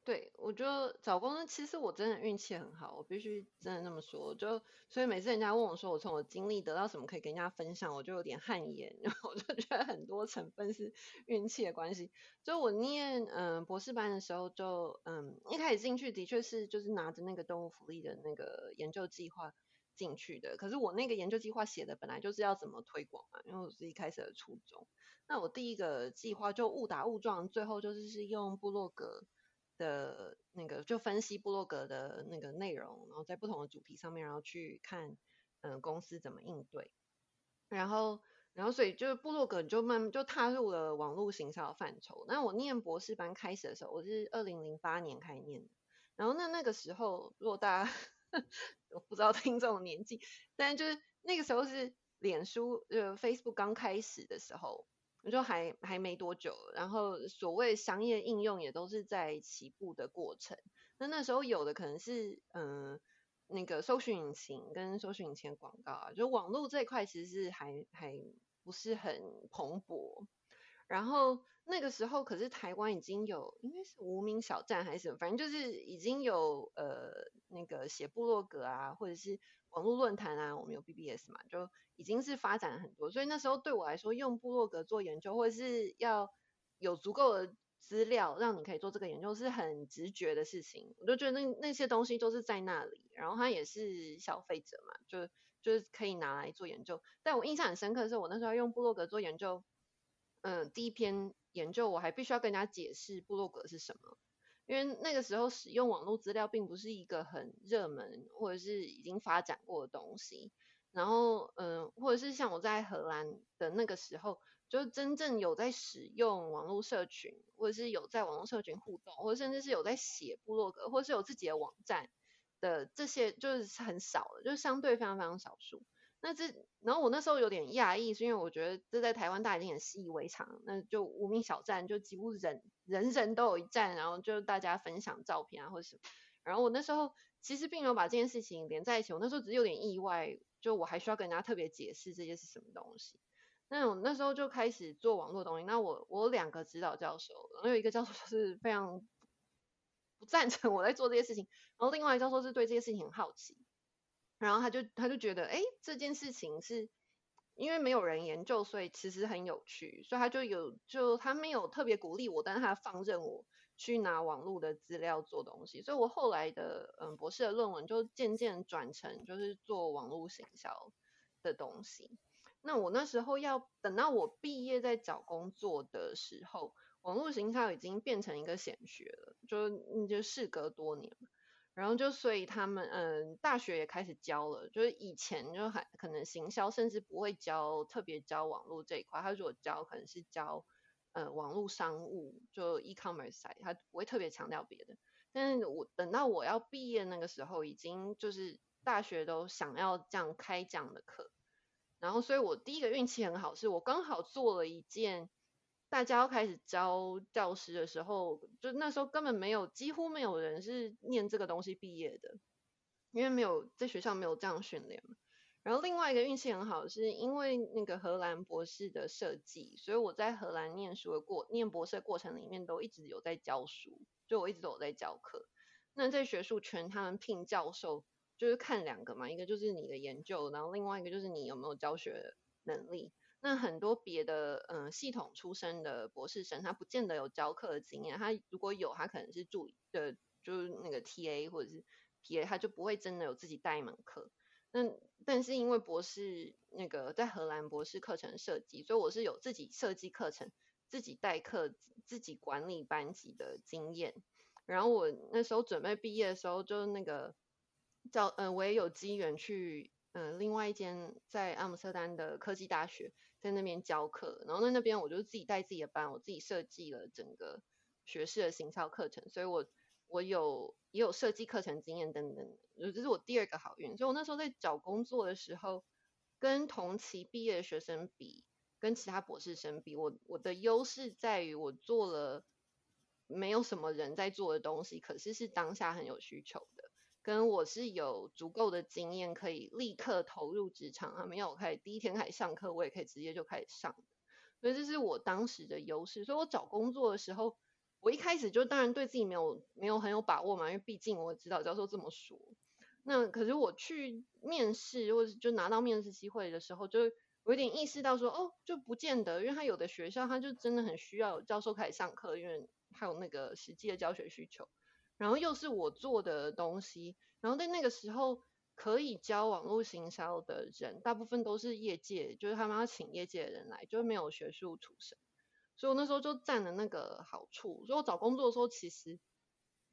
对，我觉得找工作其实我真的运气很好，我必须真的那么说。就所以每次人家问我说我从我经历得到什么可以跟人家分享，我就有点汗颜，然后我就觉得很多成分是运气的关系。就我念嗯、博士班的时候就，就嗯一开始进去的确是就是拿着那个动物福利的那个研究计划进去的，可是我那个研究计划写的本来就是要怎么推广嘛，因为我是一开始的初衷。那我第一个计划就误打误撞，最后就是是用部落格的那个，就分析部落格的那个内容，然后在不同的主题上面，然后去看，嗯，公司怎么应对，然后，然后所以就是部落格就慢慢就踏入了网络行销的范畴。那我念博士班开始的时候，我是二零零八年开始念的，然后那那个时候，如果大家我不知道听众的年纪，但就是那个时候是脸书呃 Facebook 刚开始的时候。就还还没多久，然后所谓商业应用也都是在起步的过程。那那时候有的可能是嗯、那个搜寻引擎跟搜寻引擎广告啊，就网络这一块其实是还还不是很蓬勃。然后那个时候可是台湾已经有应该是无名小站还是什么，反正就是已经有呃那个写部落格啊，或者是网络论坛啊，我们有 BBS 嘛，就。已经是发展很多，所以那时候对我来说，用部落格做研究，或者是要有足够的资料让你可以做这个研究，是很直觉的事情。我就觉得那那些东西都是在那里，然后它也是消费者嘛，就就是可以拿来做研究。但我印象很深刻的是，我那时候用部落格做研究，嗯、第一篇研究我还必须要跟人家解释部落格是什么，因为那个时候使用网络资料并不是一个很热门或者是已经发展过的东西。然后，嗯、或者是像我在荷兰的那个时候，就真正有在使用网络社群，或者是有在网络社群互动，或者甚至是有在写部落格，或是有自己的网站的这些，就是很少的，就是相对非常非常少数。那这，然后我那时候有点讶异，是因为我觉得这在台湾大家已经很习以为常，那就无名小站就几乎人人人都有一站，然后就大家分享照片啊或者什么。然后我那时候其实并没有把这件事情连在一起，我那时候只是有点意外，就我还需要跟人家特别解释这些是什么东西。那我那时候就开始做网络东西。那我我两个指导教授，然后有一个教授 是非常不赞成我在做这些事情，然后另外一个教授是对这些事情很好奇。然后他就他就觉得，哎，这件事情是因为没有人研究，所以其实很有趣，所以他就有就他没有特别鼓励我，但是他放任我去拿网络的资料做东西，所以我后来的嗯博士的论文就渐渐转成就是做网络行销的东西。那我那时候要等到我毕业再找工作的时候，网络行销已经变成一个显学了，就就事隔多年。然后就所以他们嗯，大学也开始教了，就是以前就还可能行销甚至不会教特别教网络这一块，他如果教可能是教呃网络商务就 e-commerce side，他不会特别强调别的。但是我等到我要毕业那个时候，已经就是大学都想要这样开这样的课，然后所以我第一个运气很好，是我刚好做了一件。大家要开始招教师的时候，就那时候根本没有，几乎没有人是念这个东西毕业的，因为没有在学校没有这样训练嘛。然后另外一个运气很好，是因为那个荷兰博士的设计，所以我在荷兰念书的过念博士的过程里面都一直有在教书，就我一直都有在教课。那在学术圈，他们聘教授就是看两个嘛，一个就是你的研究，然后另外一个就是你有没有教学能力。那很多别的嗯系统出身的博士生，他不见得有教课的经验。他如果有，他可能是助理的，就是那个 TA 或者是 PA，他就不会真的有自己带一门课。那但是因为博士那个在荷兰博士课程设计，所以我是有自己设计课程、自己带课、自己管理班级的经验。然后我那时候准备毕业的时候，就那个叫嗯、呃，我也有机缘去。嗯，另外一间在阿姆斯特丹的科技大学，在那边教课，然后在那边我就自己带自己的班，我自己设计了整个学士的行销课程，所以我我有也有设计课程经验等等，这是我第二个好运。所以我那时候在找工作的时候，跟同期毕业的学生比，跟其他博士生比，我我的优势在于我做了没有什么人在做的东西，可是是当下很有需求。跟我是有足够的经验，可以立刻投入职场。他们要我开始第一天开始上课，我也可以直接就开始上。所以这是我当时的优势。所以我找工作的时候，我一开始就当然对自己没有没有很有把握嘛，因为毕竟我指导教授这么说。那可是我去面试或者就拿到面试机会的时候，就我有点意识到说，哦，就不见得，因为他有的学校他就真的很需要有教授开始上课，因为他有那个实际的教学需求。然后又是我做的东西，然后在那个时候可以教网络行销的人，大部分都是业界，就是他们要请业界的人来，就是没有学术出身，所以我那时候就占了那个好处。所以我找工作的时候，其实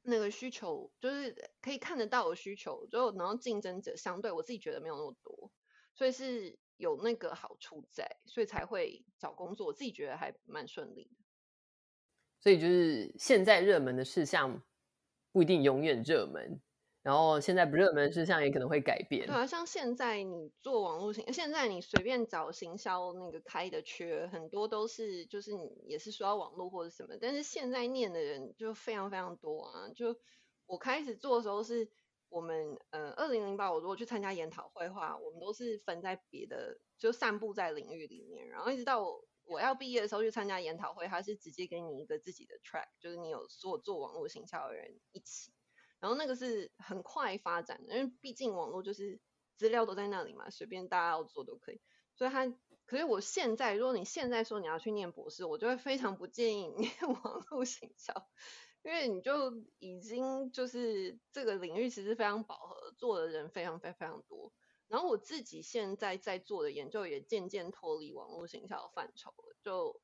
那个需求就是可以看得到的需求，就然后竞争者相对我自己觉得没有那么多，所以是有那个好处在，所以才会找工作，我自己觉得还蛮顺利的。所以就是现在热门的事项。不一定永远热门，然后现在不热门的事项也可能会改变。对啊，像现在你做网络行，现在你随便找行销那个开的缺，很多都是就是你也是说要网络或者什么，但是现在念的人就非常非常多啊。就我开始做的时候是，我们呃二零零八，我如果去参加研讨会的话，我们都是分在别的，就散布在领域里面，然后一直到我。我要毕业的时候去参加研讨会，他是直接给你一个自己的 track，就是你有所有做网络行销的人一起，然后那个是很快发展的，因为毕竟网络就是资料都在那里嘛，随便大家要做都可以。所以他，可是我现在，如果你现在说你要去念博士，我就会非常不建议你念 网络行销，因为你就已经就是这个领域其实非常饱和，做的人非常非常非常多。然后我自己现在在做的研究也渐渐脱离网络行销的范畴了。就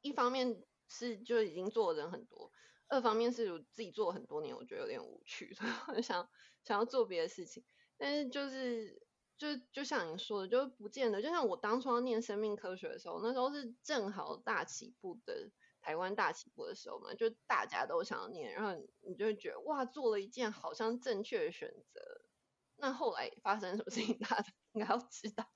一方面是就已经做的人很多，二方面是我自己做了很多年，我觉得有点无趣，所以我想想要做别的事情。但是就是就就像你说的，就不见得。就像我当初要念生命科学的时候，那时候是正好大起步的台湾大起步的时候嘛，就大家都想要念，然后你就会觉得哇，做了一件好像正确的选择。那后来发生什么事情，大家应该要知道，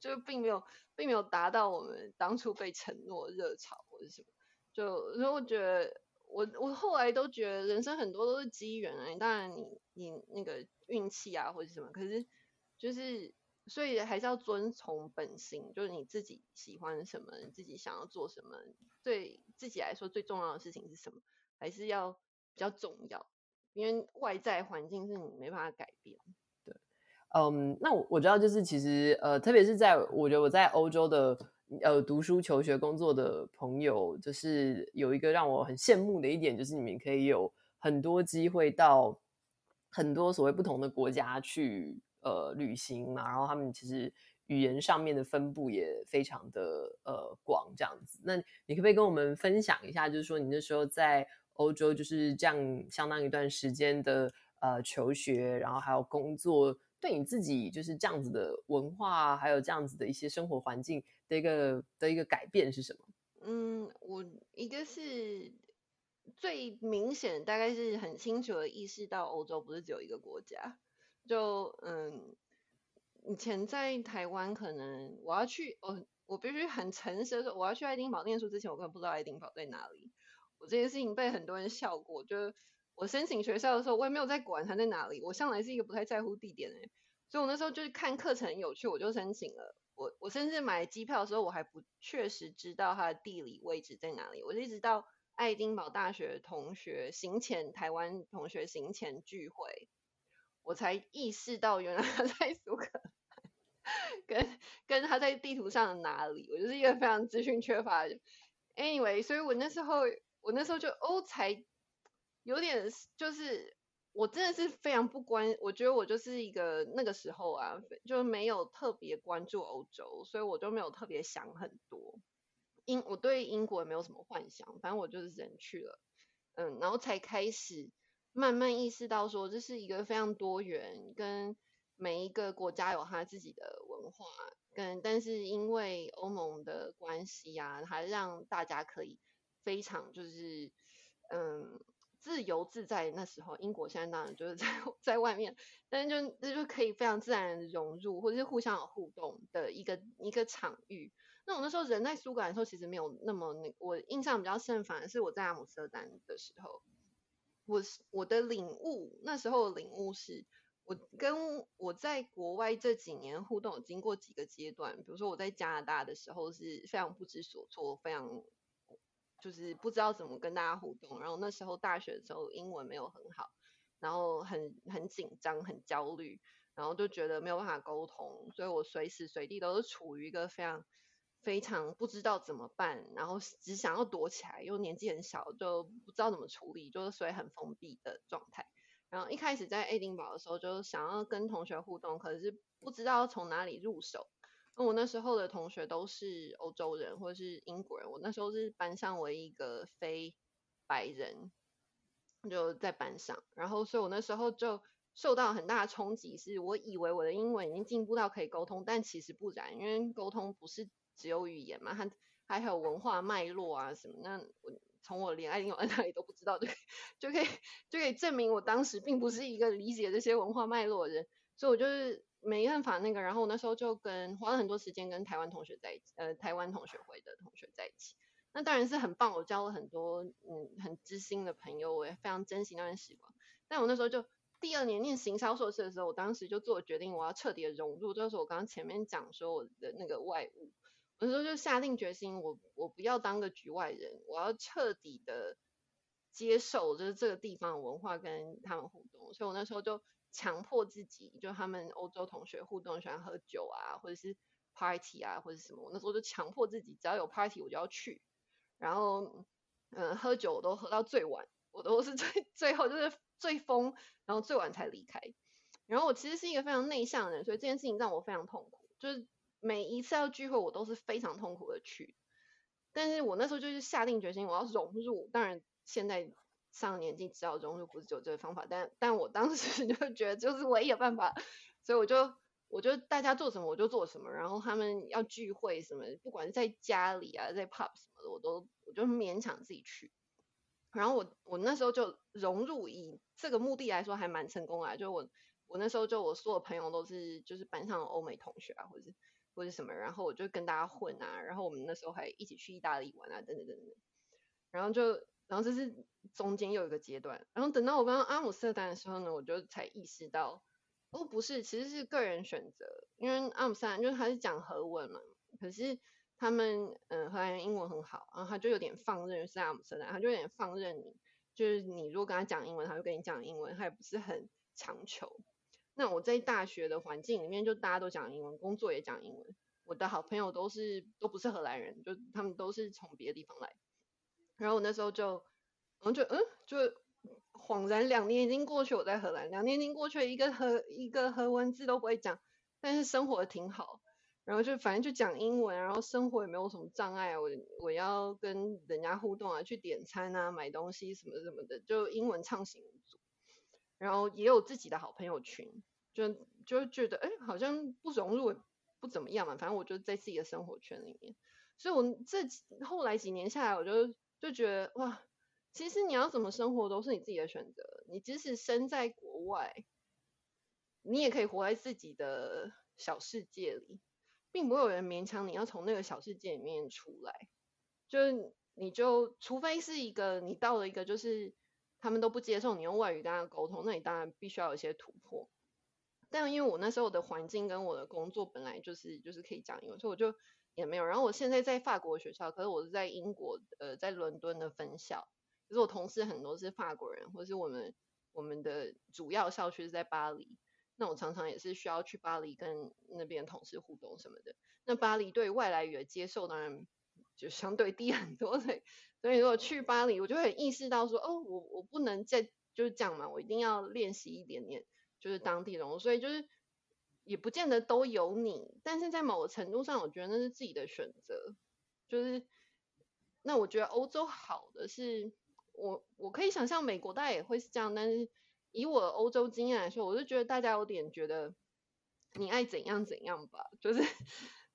就并没有并没有达到我们当初被承诺热潮或者什么。就所以我觉得，我我后来都觉得人生很多都是机缘啊。当然你你那个运气啊或者什么，可是就是。所以还是要遵从本心，就是你自己喜欢什么，你自己想要做什么，对自己来说最重要的事情是什么，还是要比较重要，因为外在环境是你没办法改变。嗯，那我我知道，就是其实呃，特别是在我觉得我在欧洲的呃读书、求学、工作的朋友，就是有一个让我很羡慕的一点，就是你们可以有很多机会到很多所谓不同的国家去。呃，旅行嘛，然后他们其实语言上面的分布也非常的呃广，这样子。那你可不可以跟我们分享一下，就是说你那时候在欧洲就是这样相当一段时间的呃求学，然后还有工作，对你自己就是这样子的文化，还有这样子的一些生活环境的一个的一个改变是什么？嗯，我一个是最明显，大概是很清楚的意识到欧洲不是只有一个国家。就嗯，以前在台湾，可能我要去，我我必须很诚实的说，我要去爱丁堡念书之前，我根本不知道爱丁堡在哪里。我这件事情被很多人笑过，就我申请学校的时候，我也没有在管它在哪里。我向来是一个不太在乎地点的人，所以我那时候就是看课程有趣，我就申请了。我我甚至买机票的时候，我还不确实知道它的地理位置在哪里。我就一直到爱丁堡大学同学行前，台湾同学行前聚会。我才意识到，原来他在苏格兰，跟跟他在地图上的哪里，我就是一个非常资讯缺乏的。Anyway，所以我那时候，我那时候就哦，才有点，就是我真的是非常不关，我觉得我就是一个那个时候啊，就没有特别关注欧洲，所以我就没有特别想很多。英，我对英国也没有什么幻想，反正我就是人去了，嗯，然后才开始。慢慢意识到说，这是一个非常多元，跟每一个国家有他自己的文化，跟但是因为欧盟的关系啊，它让大家可以非常就是嗯自由自在。那时候英国现在当然就是在 在外面，但是就那就可以非常自然融入，或者是互相有互动的一个一个场域。那我那时候人在苏格兰的时候，其实没有那么那我印象比较深，反而是我在阿姆斯特丹的时候。我是我的领悟，那时候的领悟是，我跟我在国外这几年互动，经过几个阶段。比如说我在加拿大的时候是非常不知所措，非常就是不知道怎么跟大家互动。然后那时候大学的时候英文没有很好，然后很很紧张，很焦虑，然后就觉得没有办法沟通，所以我随时随地都是处于一个非常。非常不知道怎么办，然后只想要躲起来，因为年纪很小，就不知道怎么处理，就是所以很封闭的状态。然后一开始在爱丁堡的时候，就想要跟同学互动，可是不知道从哪里入手。我那时候的同学都是欧洲人或者是英国人，我那时候是班上唯一一个非白人，就在班上。然后所以我那时候就受到很大的冲击，是我以为我的英文已经进步到可以沟通，但其实不然，因为沟通不是。只有语言嘛，它还有文化脉络啊什么？那我从我连爱丁堡在哪里都不知道，就就可以就可以证明我当时并不是一个理解这些文化脉络的人，所以我就是没办法那个。然后我那时候就跟花了很多时间跟台湾同学在一起，呃，台湾同学会的同学在一起。那当然是很棒，我交了很多嗯很知心的朋友，我也非常珍惜那段时光。但我那时候就第二年念行销硕士的时候，我当时就做决定，我要彻底的融入，就是我刚刚前面讲说我的那个外务。我那时候就下定决心，我我不要当个局外人，我要彻底的接受，就是这个地方的文化跟他们互动。所以我那时候就强迫自己，就他们欧洲同学互动喜欢喝酒啊，或者是 party 啊，或者什么。我那时候就强迫自己，只要有 party 我就要去。然后，嗯，喝酒我都喝到最晚，我都是最 最后就是最疯，然后最晚才离开。然后我其实是一个非常内向的人，所以这件事情让我非常痛苦，就是。每一次要聚会，我都是非常痛苦的去。但是我那时候就是下定决心，我要融入。当然，现在上年纪知道融入不是只有这个方法，但但我当时 就觉得就是唯一的办法，所以我就我就大家做什么我就做什么。然后他们要聚会什么，不管是在家里啊，在 pub 什么的，我都我就勉强自己去。然后我我那时候就融入，以这个目的来说还蛮成功啊，就我。我那时候就我所有朋友都是就是班上的欧美同学啊，或者是或者什么，然后我就跟大家混啊，然后我们那时候还一起去意大利玩啊，等等等等，然后就然后这是中间又有一个阶段，然后等到我搬到阿姆斯特丹的时候呢，我就才意识到，哦不是，其实是个人选择，因为阿姆斯特丹就是他是讲荷文嘛，可是他们嗯荷兰人英文很好，然后他就有点放任，是阿姆斯特丹，他就有点放任你，就是你如果跟他讲英文，他就跟你讲英文，他也不是很强求。那我在大学的环境里面，就大家都讲英文，工作也讲英文。我的好朋友都是都不是荷兰人，就他们都是从别的地方来。然后我那时候就，然后就嗯，就恍然两年已经过去，我在荷兰，两年已经过去，一个荷一个荷文字都不会讲，但是生活挺好。然后就反正就讲英文，然后生活也没有什么障碍。我我要跟人家互动啊，去点餐啊，买东西什么什么的，就英文畅行无阻。然后也有自己的好朋友群。就就觉得哎，好像不融入不怎么样嘛。反正我就在自己的生活圈里面，所以我这几后来几年下来，我就就觉得哇，其实你要怎么生活都是你自己的选择。你即使身在国外，你也可以活在自己的小世界里，并不会有人勉强你要从那个小世界里面出来。就是你就除非是一个你到了一个就是他们都不接受你用外语跟他沟通，那你当然必须要有一些突破。但因为我那时候的环境跟我的工作本来就是就是可以讲英文，所以我就也没有。然后我现在在法国学校，可是我是在英国呃在伦敦的分校，可是我同事很多是法国人，或是我们我们的主要校区是在巴黎，那我常常也是需要去巴黎跟那边同事互动什么的。那巴黎对外来语的接受当然就相对低很多，所以所以如果去巴黎，我就会意识到说，哦，我我不能再就是这样嘛，我一定要练习一点点。就是当地人，所以就是也不见得都有你，但是在某个程度上，我觉得那是自己的选择。就是那我觉得欧洲好的是，我我可以想象美国大概也会是这样，但是以我欧洲经验来说，我就觉得大家有点觉得你爱怎样怎样吧，就是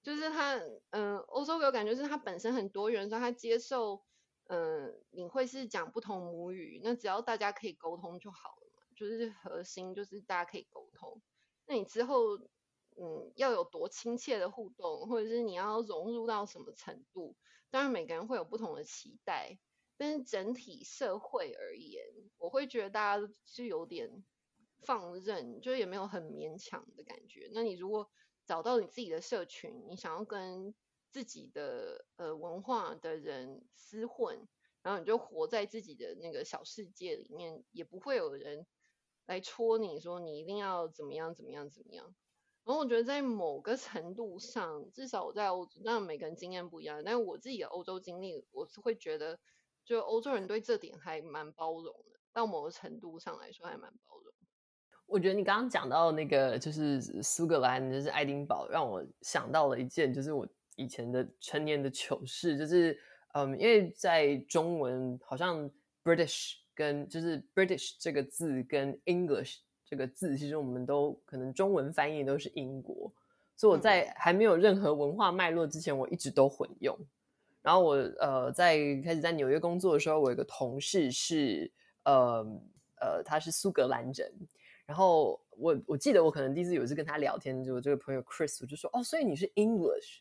就是他嗯，欧洲给我感觉是他本身很多元，所以他接受嗯你会是讲不同母语，那只要大家可以沟通就好了嘛。就是核心，就是大家可以沟通。那你之后，嗯，要有多亲切的互动，或者是你要融入到什么程度？当然，每个人会有不同的期待，但是整体社会而言，我会觉得大家是有点放任，就也没有很勉强的感觉。那你如果找到你自己的社群，你想要跟自己的呃文化的人厮混，然后你就活在自己的那个小世界里面，也不会有人。来戳你说你一定要怎么样怎么样怎么样，然后我觉得在某个程度上，至少我在欧洲，那每个人经验不一样，但是我自己的欧洲经历，我是会觉得，就欧洲人对这点还蛮包容的，到某个程度上来说还蛮包容。我觉得你刚刚讲到那个就是苏格兰，就是爱丁堡，让我想到了一件，就是我以前的成年的糗事，就是嗯，因为在中文好像 British。跟就是 British 这个字跟 English 这个字，其实我们都可能中文翻译都是英国，所以我在还没有任何文化脉络之前，我一直都混用。然后我呃在开始在纽约工作的时候，我有个同事是呃呃他是苏格兰人，然后我我记得我可能第一次有一次跟他聊天，就我这个朋友 Chris 我就说哦，所以你是 English。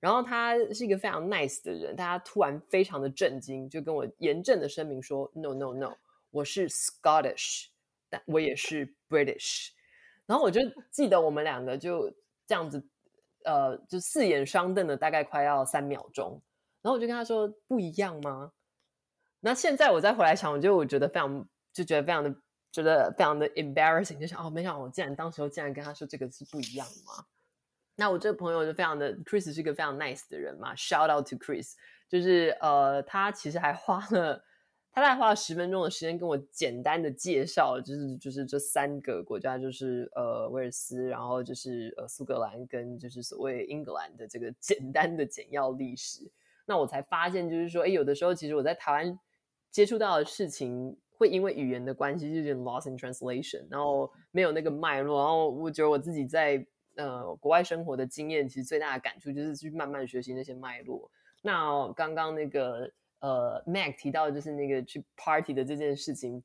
然后他是一个非常 nice 的人，他突然非常的震惊，就跟我严正的声明说：“No, no, no，我是 Scottish，但我也是 British。”然后我就记得我们两个就这样子，呃，就四眼相瞪的大概快要三秒钟。然后我就跟他说：“不一样吗？”那现在我再回来想，我就我觉得非常，就觉得非常的，觉得非常的 embarrassing，就想哦，没想到我竟然当时候竟然跟他说这个是不一样吗？那我这个朋友就非常的，Chris 是一个非常 nice 的人嘛，shout out to Chris，就是呃，他其实还花了，他大概花了十分钟的时间跟我简单的介绍，就是就是这三个国家，就是呃威尔斯，然后就是呃苏格兰跟就是所谓英格兰的这个简单的简要历史。那我才发现，就是说，哎，有的时候其实我在台湾接触到的事情，会因为语言的关系，就有点 lost in translation，然后没有那个脉络，然后我觉得我自己在。呃，国外生活的经验，其实最大的感触就是去慢慢学习那些脉络。那刚刚那个呃，Mac 提到就是那个去 party 的这件事情，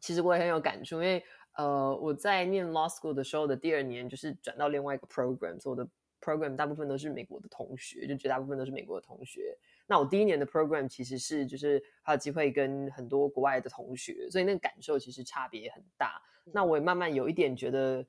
其实我也很有感触，因为呃，我在念 law school 的时候的第二年，就是转到另外一个 program，所以我的 program 大部分都是美国的同学，就绝大部分都是美国的同学。那我第一年的 program 其实是就是还有机会跟很多国外的同学，所以那个感受其实差别很大。那我也慢慢有一点觉得，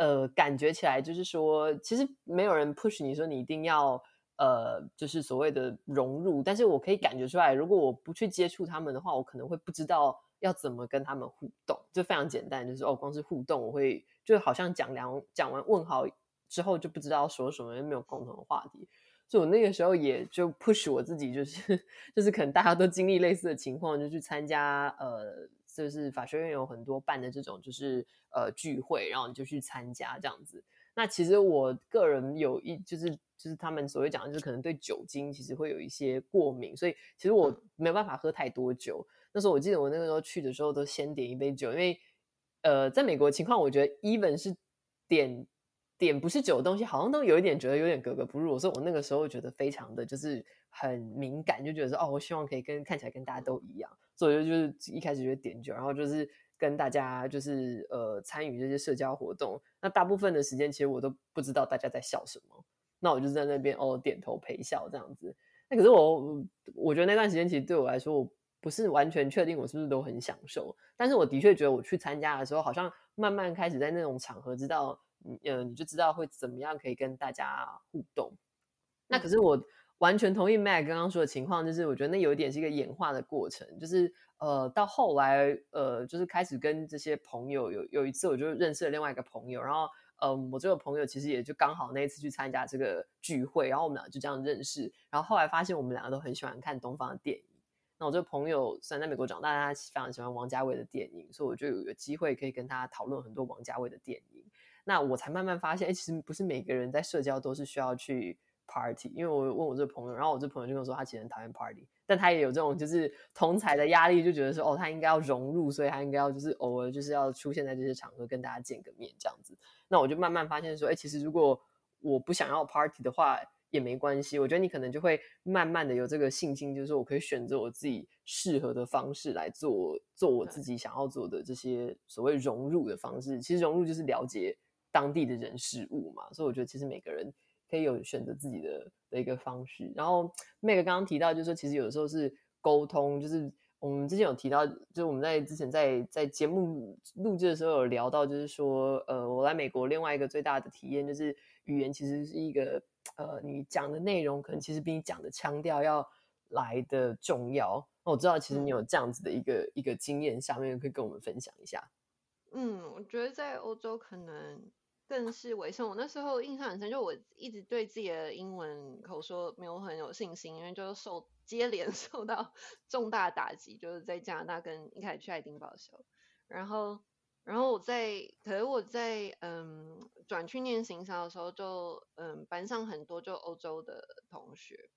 呃，感觉起来就是说，其实没有人 push 你说你一定要呃，就是所谓的融入，但是我可以感觉出来，如果我不去接触他们的话，我可能会不知道要怎么跟他们互动。就非常简单，就是哦，光是互动，我会就好像讲两讲完问好之后就不知道说什么，因为没有共同的话题。所以我那个时候也就 push 我自己，就是 就是可能大家都经历类似的情况，就去参加呃，就是法学院有很多办的这种就是呃聚会，然后你就去参加这样子。那其实我个人有一就是就是他们所谓讲的，就是可能对酒精其实会有一些过敏，所以其实我没有办法喝太多酒。那时候我记得我那个时候去的时候都先点一杯酒，因为呃在美国情况，我觉得 even 是点。点不是酒的东西，好像都有一点觉得有点格格不入。所以我那个时候觉得非常的就是很敏感，就觉得说哦，我希望可以跟看起来跟大家都一样。所以就就是一开始就点酒，然后就是跟大家就是呃参与这些社交活动。那大部分的时间其实我都不知道大家在笑什么，那我就在那边哦点头陪笑这样子。那可是我我觉得那段时间其实对我来说，我不是完全确定我是不是都很享受。但是我的确觉得我去参加的时候，好像慢慢开始在那种场合知道。呃，你就知道会怎么样可以跟大家互动。那可是我完全同意 Meg 刚刚说的情况，就是我觉得那有一点是一个演化的过程，就是呃，到后来呃，就是开始跟这些朋友有有一次，我就认识了另外一个朋友，然后嗯，我这个朋友其实也就刚好那一次去参加这个聚会，然后我们俩就这样认识，然后后来发现我们两个都很喜欢看东方的电影。那我这个朋友虽然在美国长大，但他非常喜欢王家卫的电影，所以我就有机会可以跟他讨论很多王家卫的电影。那我才慢慢发现，哎，其实不是每个人在社交都是需要去 party。因为我问我这个朋友，然后我这朋友就跟我说，他其实很讨厌 party，但他也有这种就是同才的压力，就觉得说，哦，他应该要融入，所以他应该要就是偶尔就是要出现在这些场合跟大家见个面这样子。那我就慢慢发现说，哎，其实如果我不想要 party 的话也没关系。我觉得你可能就会慢慢的有这个信心，就是说我可以选择我自己适合的方式来做做我自己想要做的这些所谓融入的方式。其实融入就是了解。当地的人事物嘛，所以我觉得其实每个人可以有选择自己的的一个方式。然后 Meg 刚刚提到，就是说其实有的时候是沟通，就是我们之前有提到，就是我们在之前在在节目录制的时候有聊到，就是说呃，我来美国另外一个最大的体验就是语言其实是一个呃，你讲的内容可能其实比你讲的腔调要来的重要。那我知道其实你有这样子的一个、嗯、一个经验，下面可以跟我们分享一下。嗯，我觉得在欧洲可能。更是为甚。我那时候印象很深，就我一直对自己的英文口说没有很有信心，因为就受接连 受到重大打击，就是在加拿大跟一开始去爱丁堡的时候，然后，然后我在，可是我在嗯转去念行销的时候就，就嗯班上很多就欧洲的同学，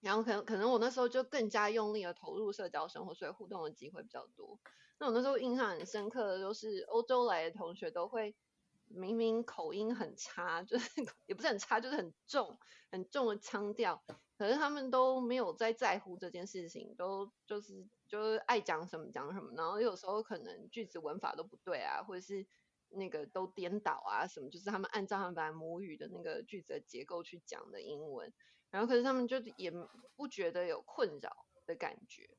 然后可能可能我那时候就更加用力的投入社交生活，所以互动的机会比较多。那我那时候印象很深刻的就是欧洲来的同学都会。明明口音很差，就是 也不是很差，就是很重、很重的腔调，可是他们都没有在在乎这件事情，都就是就是爱讲什么讲什么，然后有时候可能句子文法都不对啊，或者是那个都颠倒啊什么，就是他们按照他们母语的那个句子的结构去讲的英文，然后可是他们就也不觉得有困扰的感觉。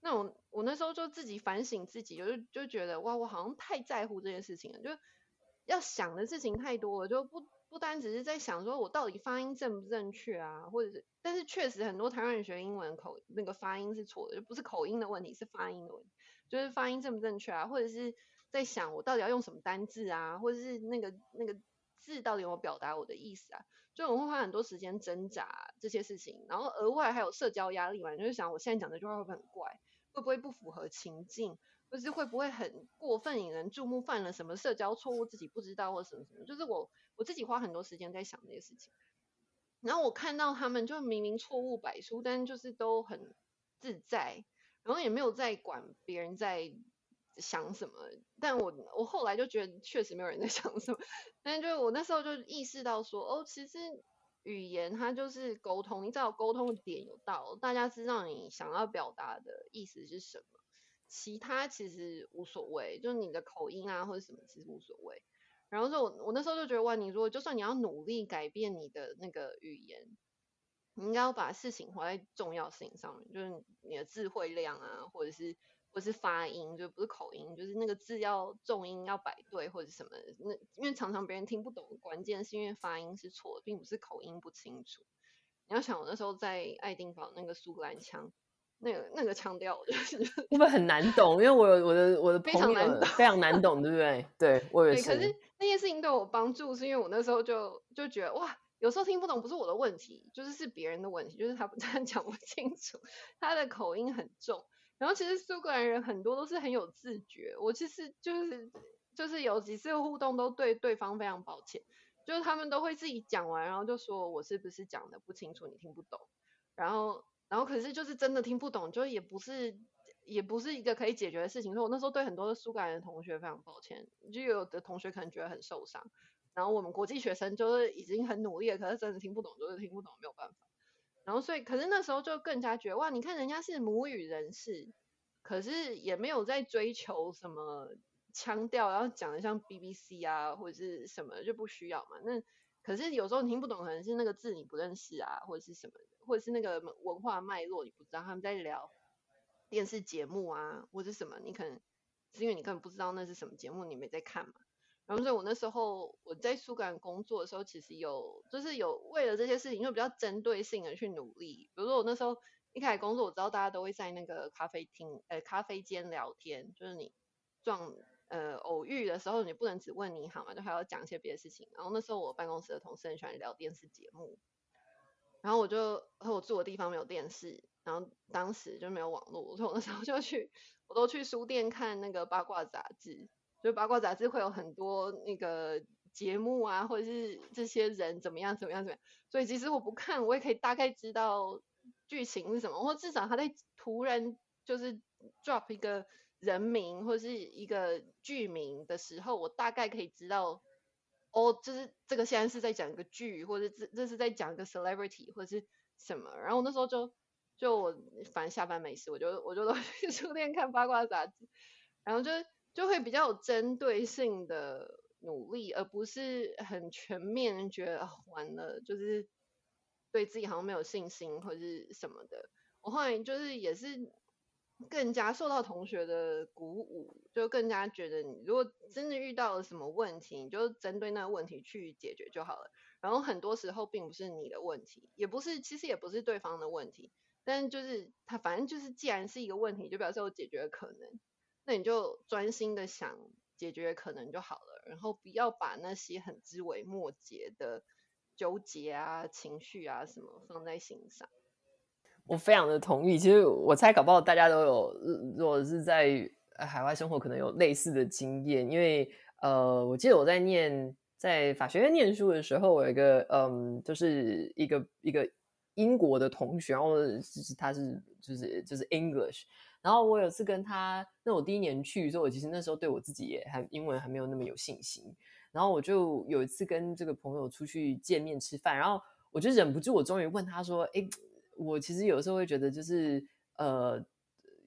那我我那时候就自己反省自己，就就觉得哇，我好像太在乎这件事情了，就。要想的事情太多了，就不不单只是在想说我到底发音正不正确啊，或者是，但是确实很多台湾人学英文口那个发音是错的，就不是口音的问题，是发音的问题，就是发音正不正确啊，或者是在想我到底要用什么单字啊，或者是那个那个字到底有没有表达我的意思啊，就我会花很多时间挣扎这些事情，然后额外还有社交压力嘛，就是想我现在讲的句话会不会很怪，会不会不符合情境。就是会不会很过分引人注目，犯了什么社交错误自己不知道或什么什么，就是我我自己花很多时间在想这些事情。然后我看到他们就明明错误百出，但就是都很自在，然后也没有在管别人在想什么。但我我后来就觉得确实没有人在 想什么，但就我那时候就意识到说，哦，其实语言它就是沟通，你只要沟通的点有到，大家知道你想要表达的意思是什么。其他其实无所谓，就是你的口音啊或者什么其实无所谓。然后就我我那时候就觉得哇，你如果就算你要努力改变你的那个语言，你应该要把事情花在重要事情上面，就是你的字汇量啊，或者是或者是发音，就不是口音，就是那个字要重音要摆对或者什么。那因为常常别人听不懂，关键是因为发音是错，并不是口音不清楚。你要想我那时候在爱丁堡那个苏格兰腔。那个那个腔调就 是会不会很难懂？因为我有我的我的朋友非常难懂，非常难懂，对不对？对，我也是。可是那件事情对我帮助，是因为我那时候就就觉得哇，有时候听不懂不是我的问题，就是是别人的问题，就是他 他讲不清楚，他的口音很重。然后其实苏格兰人很多都是很有自觉，我其实就是就是有几次互动都对对方非常抱歉，就是他们都会自己讲完，然后就说我是不是讲的不清楚，你听不懂，然后。然后可是就是真的听不懂，就也不是也不是一个可以解决的事情。所以我那时候对很多的苏格兰的同学非常抱歉，就有的同学可能觉得很受伤。然后我们国际学生就是已经很努力了，可是真的听不懂，就是听不懂，没有办法。然后所以可是那时候就更加绝望，你看人家是母语人士，可是也没有在追求什么腔调，然后讲的像 BBC 啊或者是什么就不需要嘛。那可是有时候你听不懂，可能是那个字你不认识啊，或者是什么。或者是那个文化脉络，你不知道他们在聊电视节目啊，或者什么，你可能是因为你根本不知道那是什么节目，你没在看嘛。然后所以我那时候我在苏格兰工作的时候，其实有就是有为了这些事情，就比较针对性的去努力。比如说我那时候一开始工作，我知道大家都会在那个咖啡厅呃咖啡间聊天，就是你撞呃偶遇的时候，你不能只问你好嘛，就还要讲一些别的事情。然后那时候我办公室的同事很喜欢聊电视节目。然后我就和我住的地方没有电视，然后当时就没有网络，所以我那时候 就去，我都去书店看那个八卦杂志，就八卦杂志会有很多那个节目啊，或者是这些人怎么样怎么样怎么样，所以即使我不看，我也可以大概知道剧情是什么，或至少他在突然就是 drop 一个人名或是一个剧名的时候，我大概可以知道。哦，就是这个现在是在讲一个剧，或者这这是在讲一个 celebrity 或者是什么。然后那时候就就我反正下班没事，我就我就都去书店看八卦杂志，然后就就会比较有针对性的努力，而不是很全面觉得，完了，就是对自己好像没有信心或者是什么的。我后来就是也是。更加受到同学的鼓舞，就更加觉得你如果真的遇到了什么问题，你就针对那个问题去解决就好了。然后很多时候并不是你的问题，也不是，其实也不是对方的问题，但就是他反正就是既然是一个问题，就表示有解决的可能，那你就专心的想解决可能就好了，然后不要把那些很枝微末节的纠结啊、情绪啊什么放在心上。我非常的同意，其实我猜搞不好大家都有，如果是在海外生活，可能有类似的经验。因为呃，我记得我在念在法学院念书的时候，我有一个嗯，就是一个一个英国的同学，然后就是他是就是就是 English，然后我有次跟他，那我第一年去，所以我其实那时候对我自己也还英文还没有那么有信心。然后我就有一次跟这个朋友出去见面吃饭，然后我就忍不住，我终于问他说：“哎。”我其实有时候会觉得，就是呃，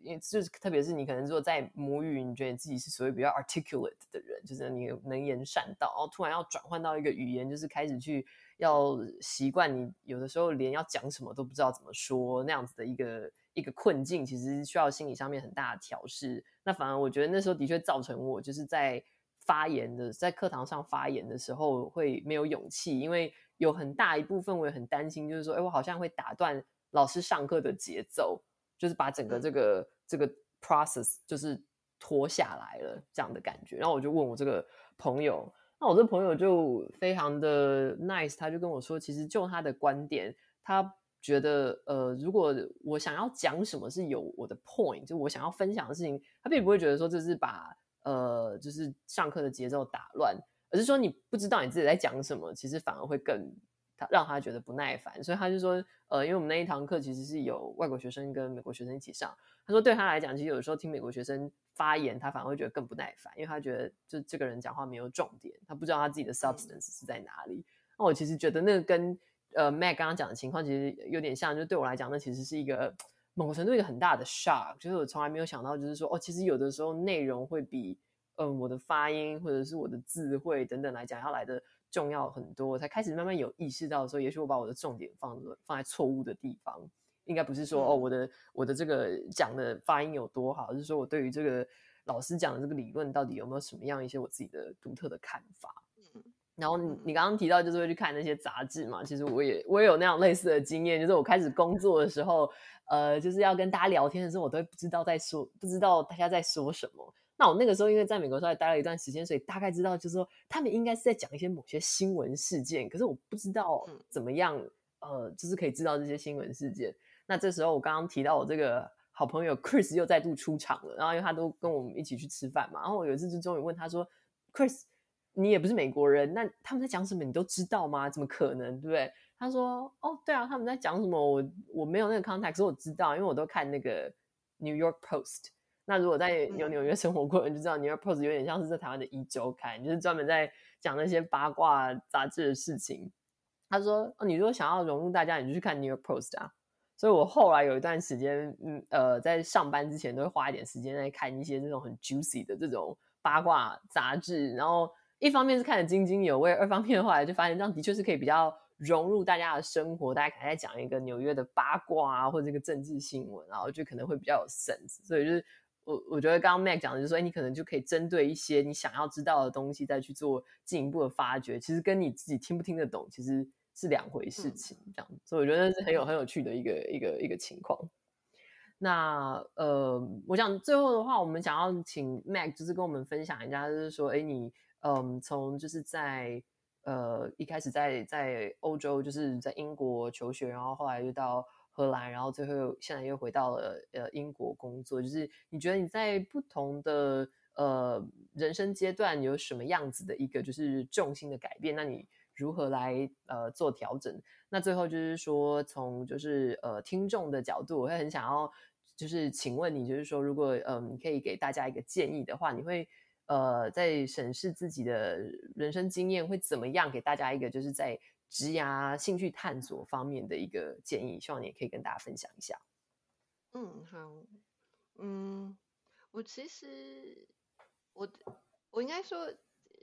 因为就是特别是你可能说在母语，你觉得你自己是属于比较 articulate 的人，就是你能言善道，然后突然要转换到一个语言，就是开始去要习惯，你有的时候连要讲什么都不知道怎么说那样子的一个一个困境，其实需要心理上面很大的调试。那反而我觉得那时候的确造成我就是在发言的，在课堂上发言的时候会没有勇气，因为有很大一部分我也很担心，就是说，哎，我好像会打断。老师上课的节奏，就是把整个这个、嗯、这个 process 就是拖下来了这样的感觉。然后我就问我这个朋友，那我这个朋友就非常的 nice，他就跟我说，其实就他的观点，他觉得呃，如果我想要讲什么是有我的 point，就我想要分享的事情，他并不会觉得说这是把呃就是上课的节奏打乱，而是说你不知道你自己在讲什么，其实反而会更。他让他觉得不耐烦，所以他就说，呃，因为我们那一堂课其实是有外国学生跟美国学生一起上。他说对他来讲，其实有的时候听美国学生发言，他反而会觉得更不耐烦，因为他觉得就这个人讲话没有重点，他不知道他自己的 substance 是在哪里。那我其实觉得那个跟呃 Meg 刚刚讲的情况其实有点像，就对我来讲，那其实是一个某个程度一个很大的 shock，就是我从来没有想到，就是说哦，其实有的时候内容会比嗯我的发音或者是我的字汇等等来讲要来的重要很多。我才开始慢慢有意识到说，也许我把我的重点放放在错误的地方，应该不是说哦我的我的这个讲的发音有多好，而是说我对于这个老师讲的这个理论到底有没有什么样一些我自己的独特的看法。然后你你刚刚提到就是会去看那些杂志嘛，其实我也我也有那样类似的经验，就是我开始工作的时候，呃，就是要跟大家聊天的时候，我都不知道在说，不知道大家在说什么。那我那个时候因为在美国稍微待了一段时间，所以大概知道就是说他们应该是在讲一些某些新闻事件，可是我不知道怎么样，呃，就是可以知道这些新闻事件。那这时候我刚刚提到我这个好朋友 Chris 又再度出场了，然后因为他都跟我们一起去吃饭嘛，然后我有一次就终于问他说，Chris。你也不是美国人，那他们在讲什么你都知道吗？怎么可能，对不对？他说：“哦，对啊，他们在讲什么？我我没有那个 context，我知道，因为我都看那个 New York Post。那如果在有纽约生活过的人就知道，New York Post 有点像是在台湾的一周刊，就是专门在讲那些八卦杂志的事情。”他说：“哦，你如果想要融入大家，你就去看 New York Post 啊。”所以，我后来有一段时间，嗯呃，在上班之前都会花一点时间在看一些这种很 juicy 的这种八卦杂志，然后。一方面是看得津津有味，二方面后来就发现这样的确是可以比较融入大家的生活。大家可能在讲一个纽约的八卦啊，或者这个政治新闻，然后就可能会比较有 sense。所以就是我我觉得刚刚 Mac 讲的就是说，哎，你可能就可以针对一些你想要知道的东西再去做进一步的发掘。其实跟你自己听不听得懂其实是两回事情，这样。所以我觉得是很有很有趣的一个一个一个情况。那呃，我想最后的话，我们想要请 Mac 就是跟我们分享一下，就是说，哎，你。嗯，从就是在呃一开始在在欧洲，就是在英国求学，然后后来又到荷兰，然后最后现在又回到了呃英国工作。就是你觉得你在不同的呃人生阶段有什么样子的一个就是重心的改变？那你如何来呃做调整？那最后就是说，从就是呃听众的角度，我会很想要就是请问你，就是说如果嗯可以给大家一个建议的话，你会？呃，在审视自己的人生经验会怎么样？给大家一个就是在职涯兴趣探索方面的一个建议，希望你也可以跟大家分享一下。嗯，好，嗯，我其实我我应该说，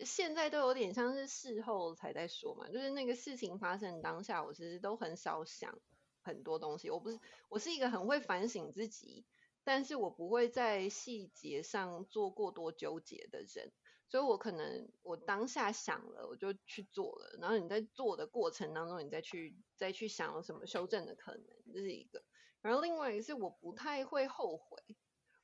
现在都有点像是事后才在说嘛，就是那个事情发生当下，我其实都很少想很多东西。我不是，我是一个很会反省自己。但是我不会在细节上做过多纠结的人，所以我可能我当下想了，我就去做了。然后你在做的过程当中，你再去再去想有什么修正的可能，这是一个。然后另外一个是我不太会后悔，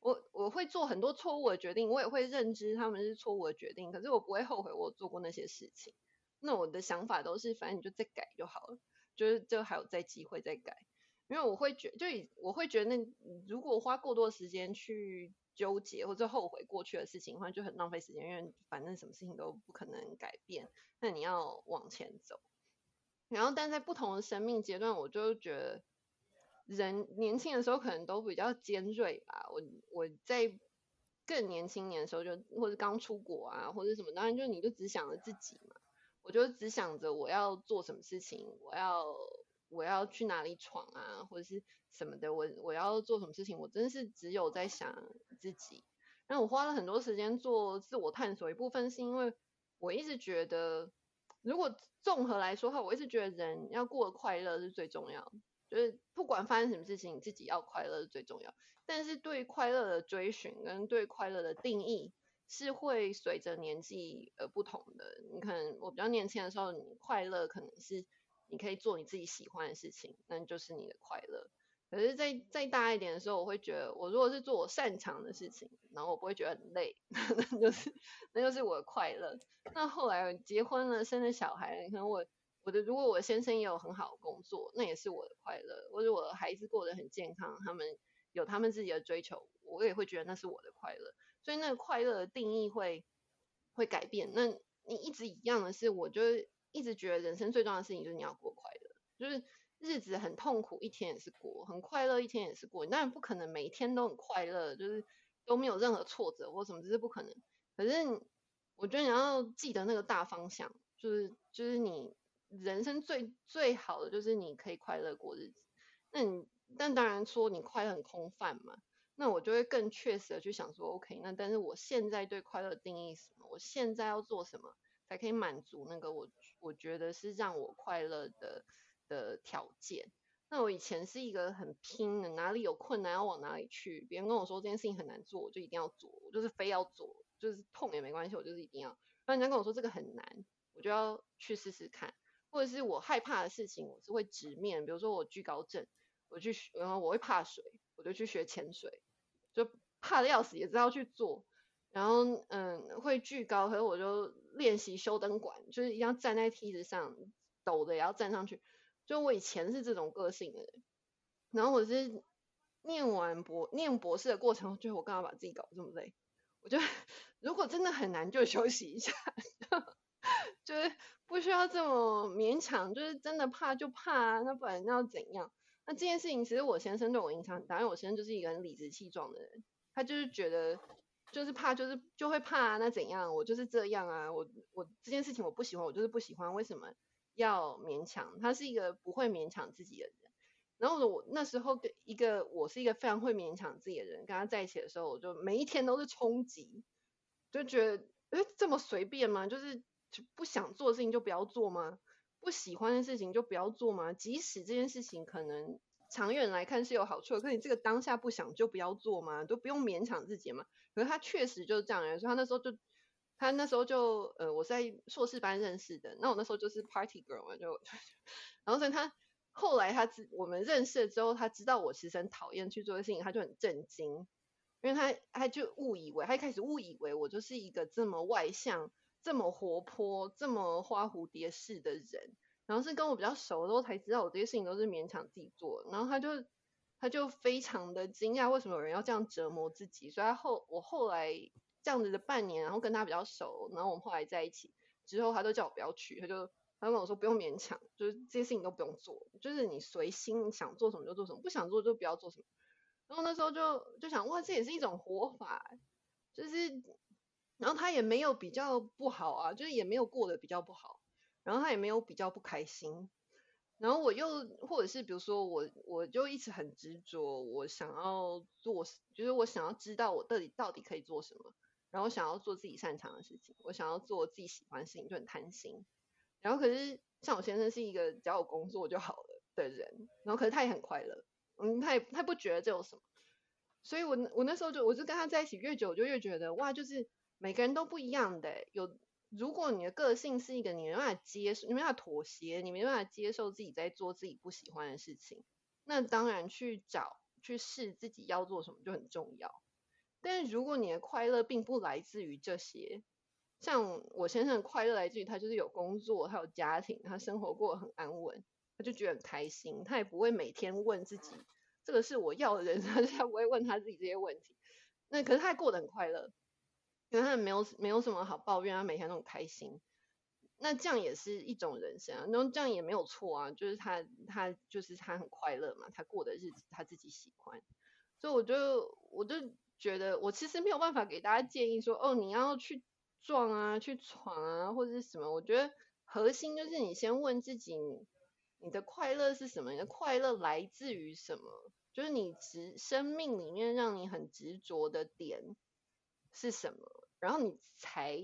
我我会做很多错误的决定，我也会认知他们是错误的决定，可是我不会后悔我做过那些事情。那我的想法都是，反正你就再改就好了，就是就还有再机会再改。因为我会觉，就以我会觉得，那如果花过多时间去纠结或者后悔过去的事情的话，就很浪费时间。因为反正什么事情都不可能改变，那你要往前走。然后，但在不同的生命阶段，我就觉得人年轻的时候可能都比较尖锐吧。我我在更年轻年的时候就，或者刚出国啊，或者什么，当然就你就只想着自己嘛。我就只想着我要做什么事情，我要。我要去哪里闯啊，或者是什么的，我我要做什么事情，我真是只有在想自己。那我花了很多时间做自我探索，一部分是因为我一直觉得，如果综合来说的话，我一直觉得人要过得快乐是最重要，就是不管发生什么事情，你自己要快乐是最重要。但是对快乐的追寻跟对快乐的定义是会随着年纪而不同的。你可能我比较年轻的时候，你快乐可能是。你可以做你自己喜欢的事情，那就是你的快乐。可是再再大一点的时候，我会觉得，我如果是做我擅长的事情，然后我不会觉得很累，那就是那就是我的快乐。那后来结婚了，生了小孩了，你看我我的如果我先生也有很好的工作，那也是我的快乐。或者我的孩子过得很健康，他们有他们自己的追求，我也会觉得那是我的快乐。所以那个快乐的定义会会改变。那你一直一样的是，我就。一直觉得人生最重要的事情就是你要过快乐，就是日子很痛苦，一天也是过；很快乐，一天也是过。你当然不可能每一天都很快乐，就是都没有任何挫折或什么，这是不可能。可是我觉得你要记得那个大方向，就是就是你人生最最好的就是你可以快乐过日子。那你但当然说你快乐很空泛嘛，那我就会更确实的去想说，OK，那但是我现在对快乐定义是什么？我现在要做什么才可以满足那个我我觉得是让我快乐的的条件？那我以前是一个很拼的，哪里有困难要往哪里去。别人跟我说这件事情很难做，我就一定要做，我就是非要做，就是痛也没关系，我就是一定要。那人家跟我说这个很难，我就要去试试看。或者是我害怕的事情，我是会直面。比如说我惧高症，我去，然后我会怕水，我就去学潜水，就怕的要死，也知道去做。然后嗯，会巨高，可是我就练习修灯管，就是一定要站在梯子上，抖的也要站上去。就我以前是这种个性的人，然后我是念完博念博士的过程，就我干嘛把自己搞这么累？我就如果真的很难，就休息一下。就是不需要这么勉强，就是真的怕就怕啊，那不然要怎样？那这件事情其实我先生对我影响很大，因为我先生就是一个很理直气壮的人，他就是觉得就是怕就是就会怕啊，那怎样？我就是这样啊，我我这件事情我不喜欢，我就是不喜欢，为什么要勉强？他是一个不会勉强自己的人。然后我那时候跟一个我是一个非常会勉强自己的人，跟他在一起的时候，我就每一天都是冲击，就觉得诶这么随便吗？就是。就不想做事情就不要做吗？不喜欢的事情就不要做吗？即使这件事情可能长远来看是有好处，可是你这个当下不想就不要做吗？都不用勉强自己嘛。可是他确实就是这样人，所以他那时候就他那时候就呃，我在硕士班认识的，那我那时候就是 party girl 嘛，就 然后所以他后来他知我们认识了之后，他知道我其实很讨厌去做的事情，他就很震惊，因为他他就误以为他一开始误以为我就是一个这么外向。这么活泼、这么花蝴蝶式的人，然后是跟我比较熟的时候才知道，我这些事情都是勉强自己做。然后他就他就非常的惊讶，为什么有人要这样折磨自己？所以他后我后来这样子的半年，然后跟他比较熟，然后我们后来在一起之后，他都叫我不要去，他就他跟我说不用勉强，就是这些事情都不用做，就是你随心想做什么就做什么，不想做就不要做什么。然后那时候就就想，哇，这也是一种活法，就是。然后他也没有比较不好啊，就是也没有过得比较不好，然后他也没有比较不开心。然后我又或者是比如说我我就一直很执着，我想要做，就是我想要知道我到底到底可以做什么，然后想要做自己擅长的事情，我想要做自己喜欢的事情，就很贪心。然后可是像我先生是一个只要有工作就好了的人，然后可是他也很快乐，嗯，他也他不觉得这有什么。所以我我那时候就我就跟他在一起越久，我就越觉得哇，就是。每个人都不一样的，有如果你的个性是一个你没办法接受，你没办法妥协，你没办法接受自己在做自己不喜欢的事情，那当然去找去试自己要做什么就很重要。但是如果你的快乐并不来自于这些，像我先生的快乐来自于他就是有工作，他有家庭，他生活过得很安稳，他就觉得很开心，他也不会每天问自己这个是我要的人生，他不会问他自己这些问题。那可是他过得很快乐。因为他没有没有什么好抱怨，他每天都很开心，那这样也是一种人生啊，那这样也没有错啊，就是他他就是他很快乐嘛，他过的日子他自己喜欢，所以我就我就觉得我其实没有办法给大家建议说，哦，你要去撞啊，去闯啊，或者是什么，我觉得核心就是你先问自己，你的快乐是什么？你的快乐来自于什么？就是你执生命里面让你很执着的点是什么？然后你才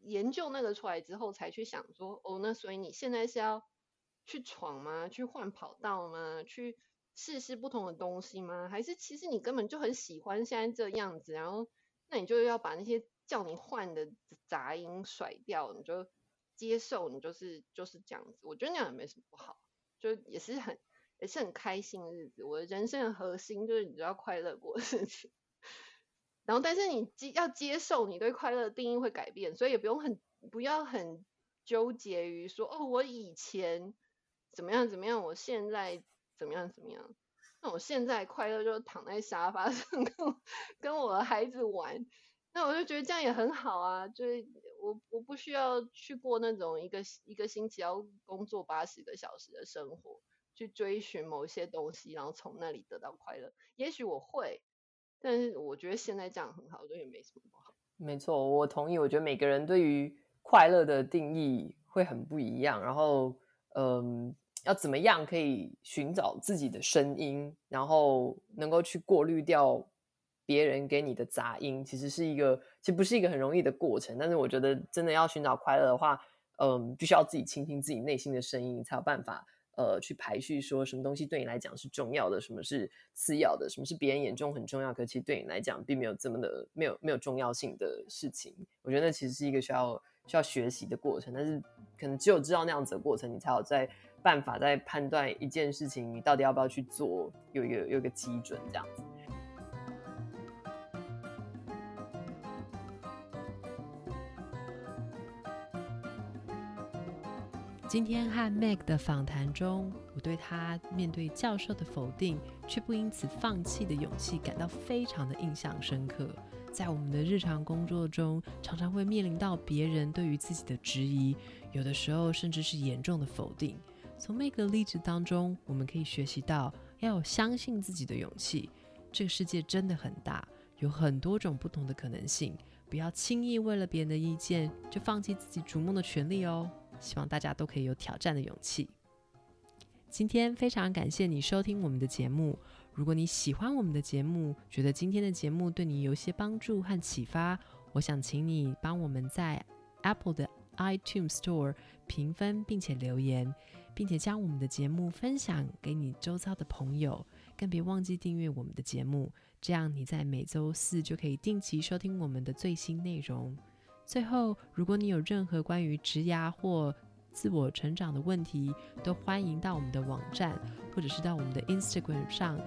研究那个出来之后，才去想说，哦，那所以你现在是要去闯吗？去换跑道吗？去试试不同的东西吗？还是其实你根本就很喜欢现在这样子，然后那你就要把那些叫你换的杂音甩掉，你就接受，你就是就是这样子。我觉得那样也没什么不好，就也是很也是很开心的日子。我的人生的核心就是你只要快乐过的事情。然后，但是你接要接受你对快乐的定义会改变，所以也不用很不要很纠结于说哦，我以前怎么样怎么样，我现在怎么样怎么样。那我现在快乐就躺在沙发 上跟跟我的孩子玩，那我就觉得这样也很好啊。就是我我不需要去过那种一个一个星期要工作八十个小时的生活，去追寻某些东西，然后从那里得到快乐。也许我会。但是我觉得现在这样很好，我觉得也没什么不好。没错，我同意。我觉得每个人对于快乐的定义会很不一样。然后，嗯，要怎么样可以寻找自己的声音，然后能够去过滤掉别人给你的杂音，其实是一个，其实不是一个很容易的过程。但是我觉得，真的要寻找快乐的话，嗯，必须要自己倾听自己内心的声音，才有办法。呃，去排序说什么东西对你来讲是重要的，什么是次要的，什么是别人眼中很重要，可其实对你来讲并没有这么的没有没有重要性的事情。我觉得那其实是一个需要需要学习的过程，但是可能只有知道那样子的过程，你才有在办法在判断一件事情你到底要不要去做，有有有个基准这样子。今天和 Meg 的访谈中，我对他面对教授的否定却不因此放弃的勇气感到非常的印象深刻。在我们的日常工作中，常常会面临到别人对于自己的质疑，有的时候甚至是严重的否定。从 Meg 的例子当中，我们可以学习到要有相信自己的勇气。这个世界真的很大，有很多种不同的可能性，不要轻易为了别人的意见就放弃自己逐梦的权利哦。希望大家都可以有挑战的勇气。今天非常感谢你收听我们的节目。如果你喜欢我们的节目，觉得今天的节目对你有些帮助和启发，我想请你帮我们在 Apple 的 iTunes Store 评分，并且留言，并且将我们的节目分享给你周遭的朋友。更别忘记订阅我们的节目，这样你在每周四就可以定期收听我们的最新内容。最后，如果你有任何关于职涯或自我成长的问题，都欢迎到我们的网站或者是到我们的 Instagram 上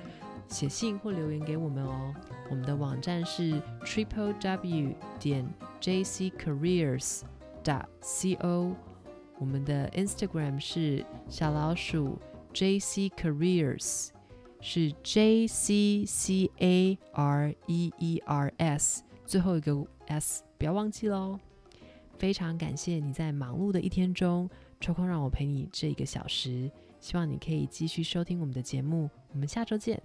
写信或留言给我们哦。我们的网站是 triple w 点 jccareers 点 co，我们的 Instagram 是小老鼠 jccareers，是 j c c a r e e r s，最后一个 s。不要忘记喽！非常感谢你在忙碌的一天中抽空让我陪你这一个小时，希望你可以继续收听我们的节目，我们下周见。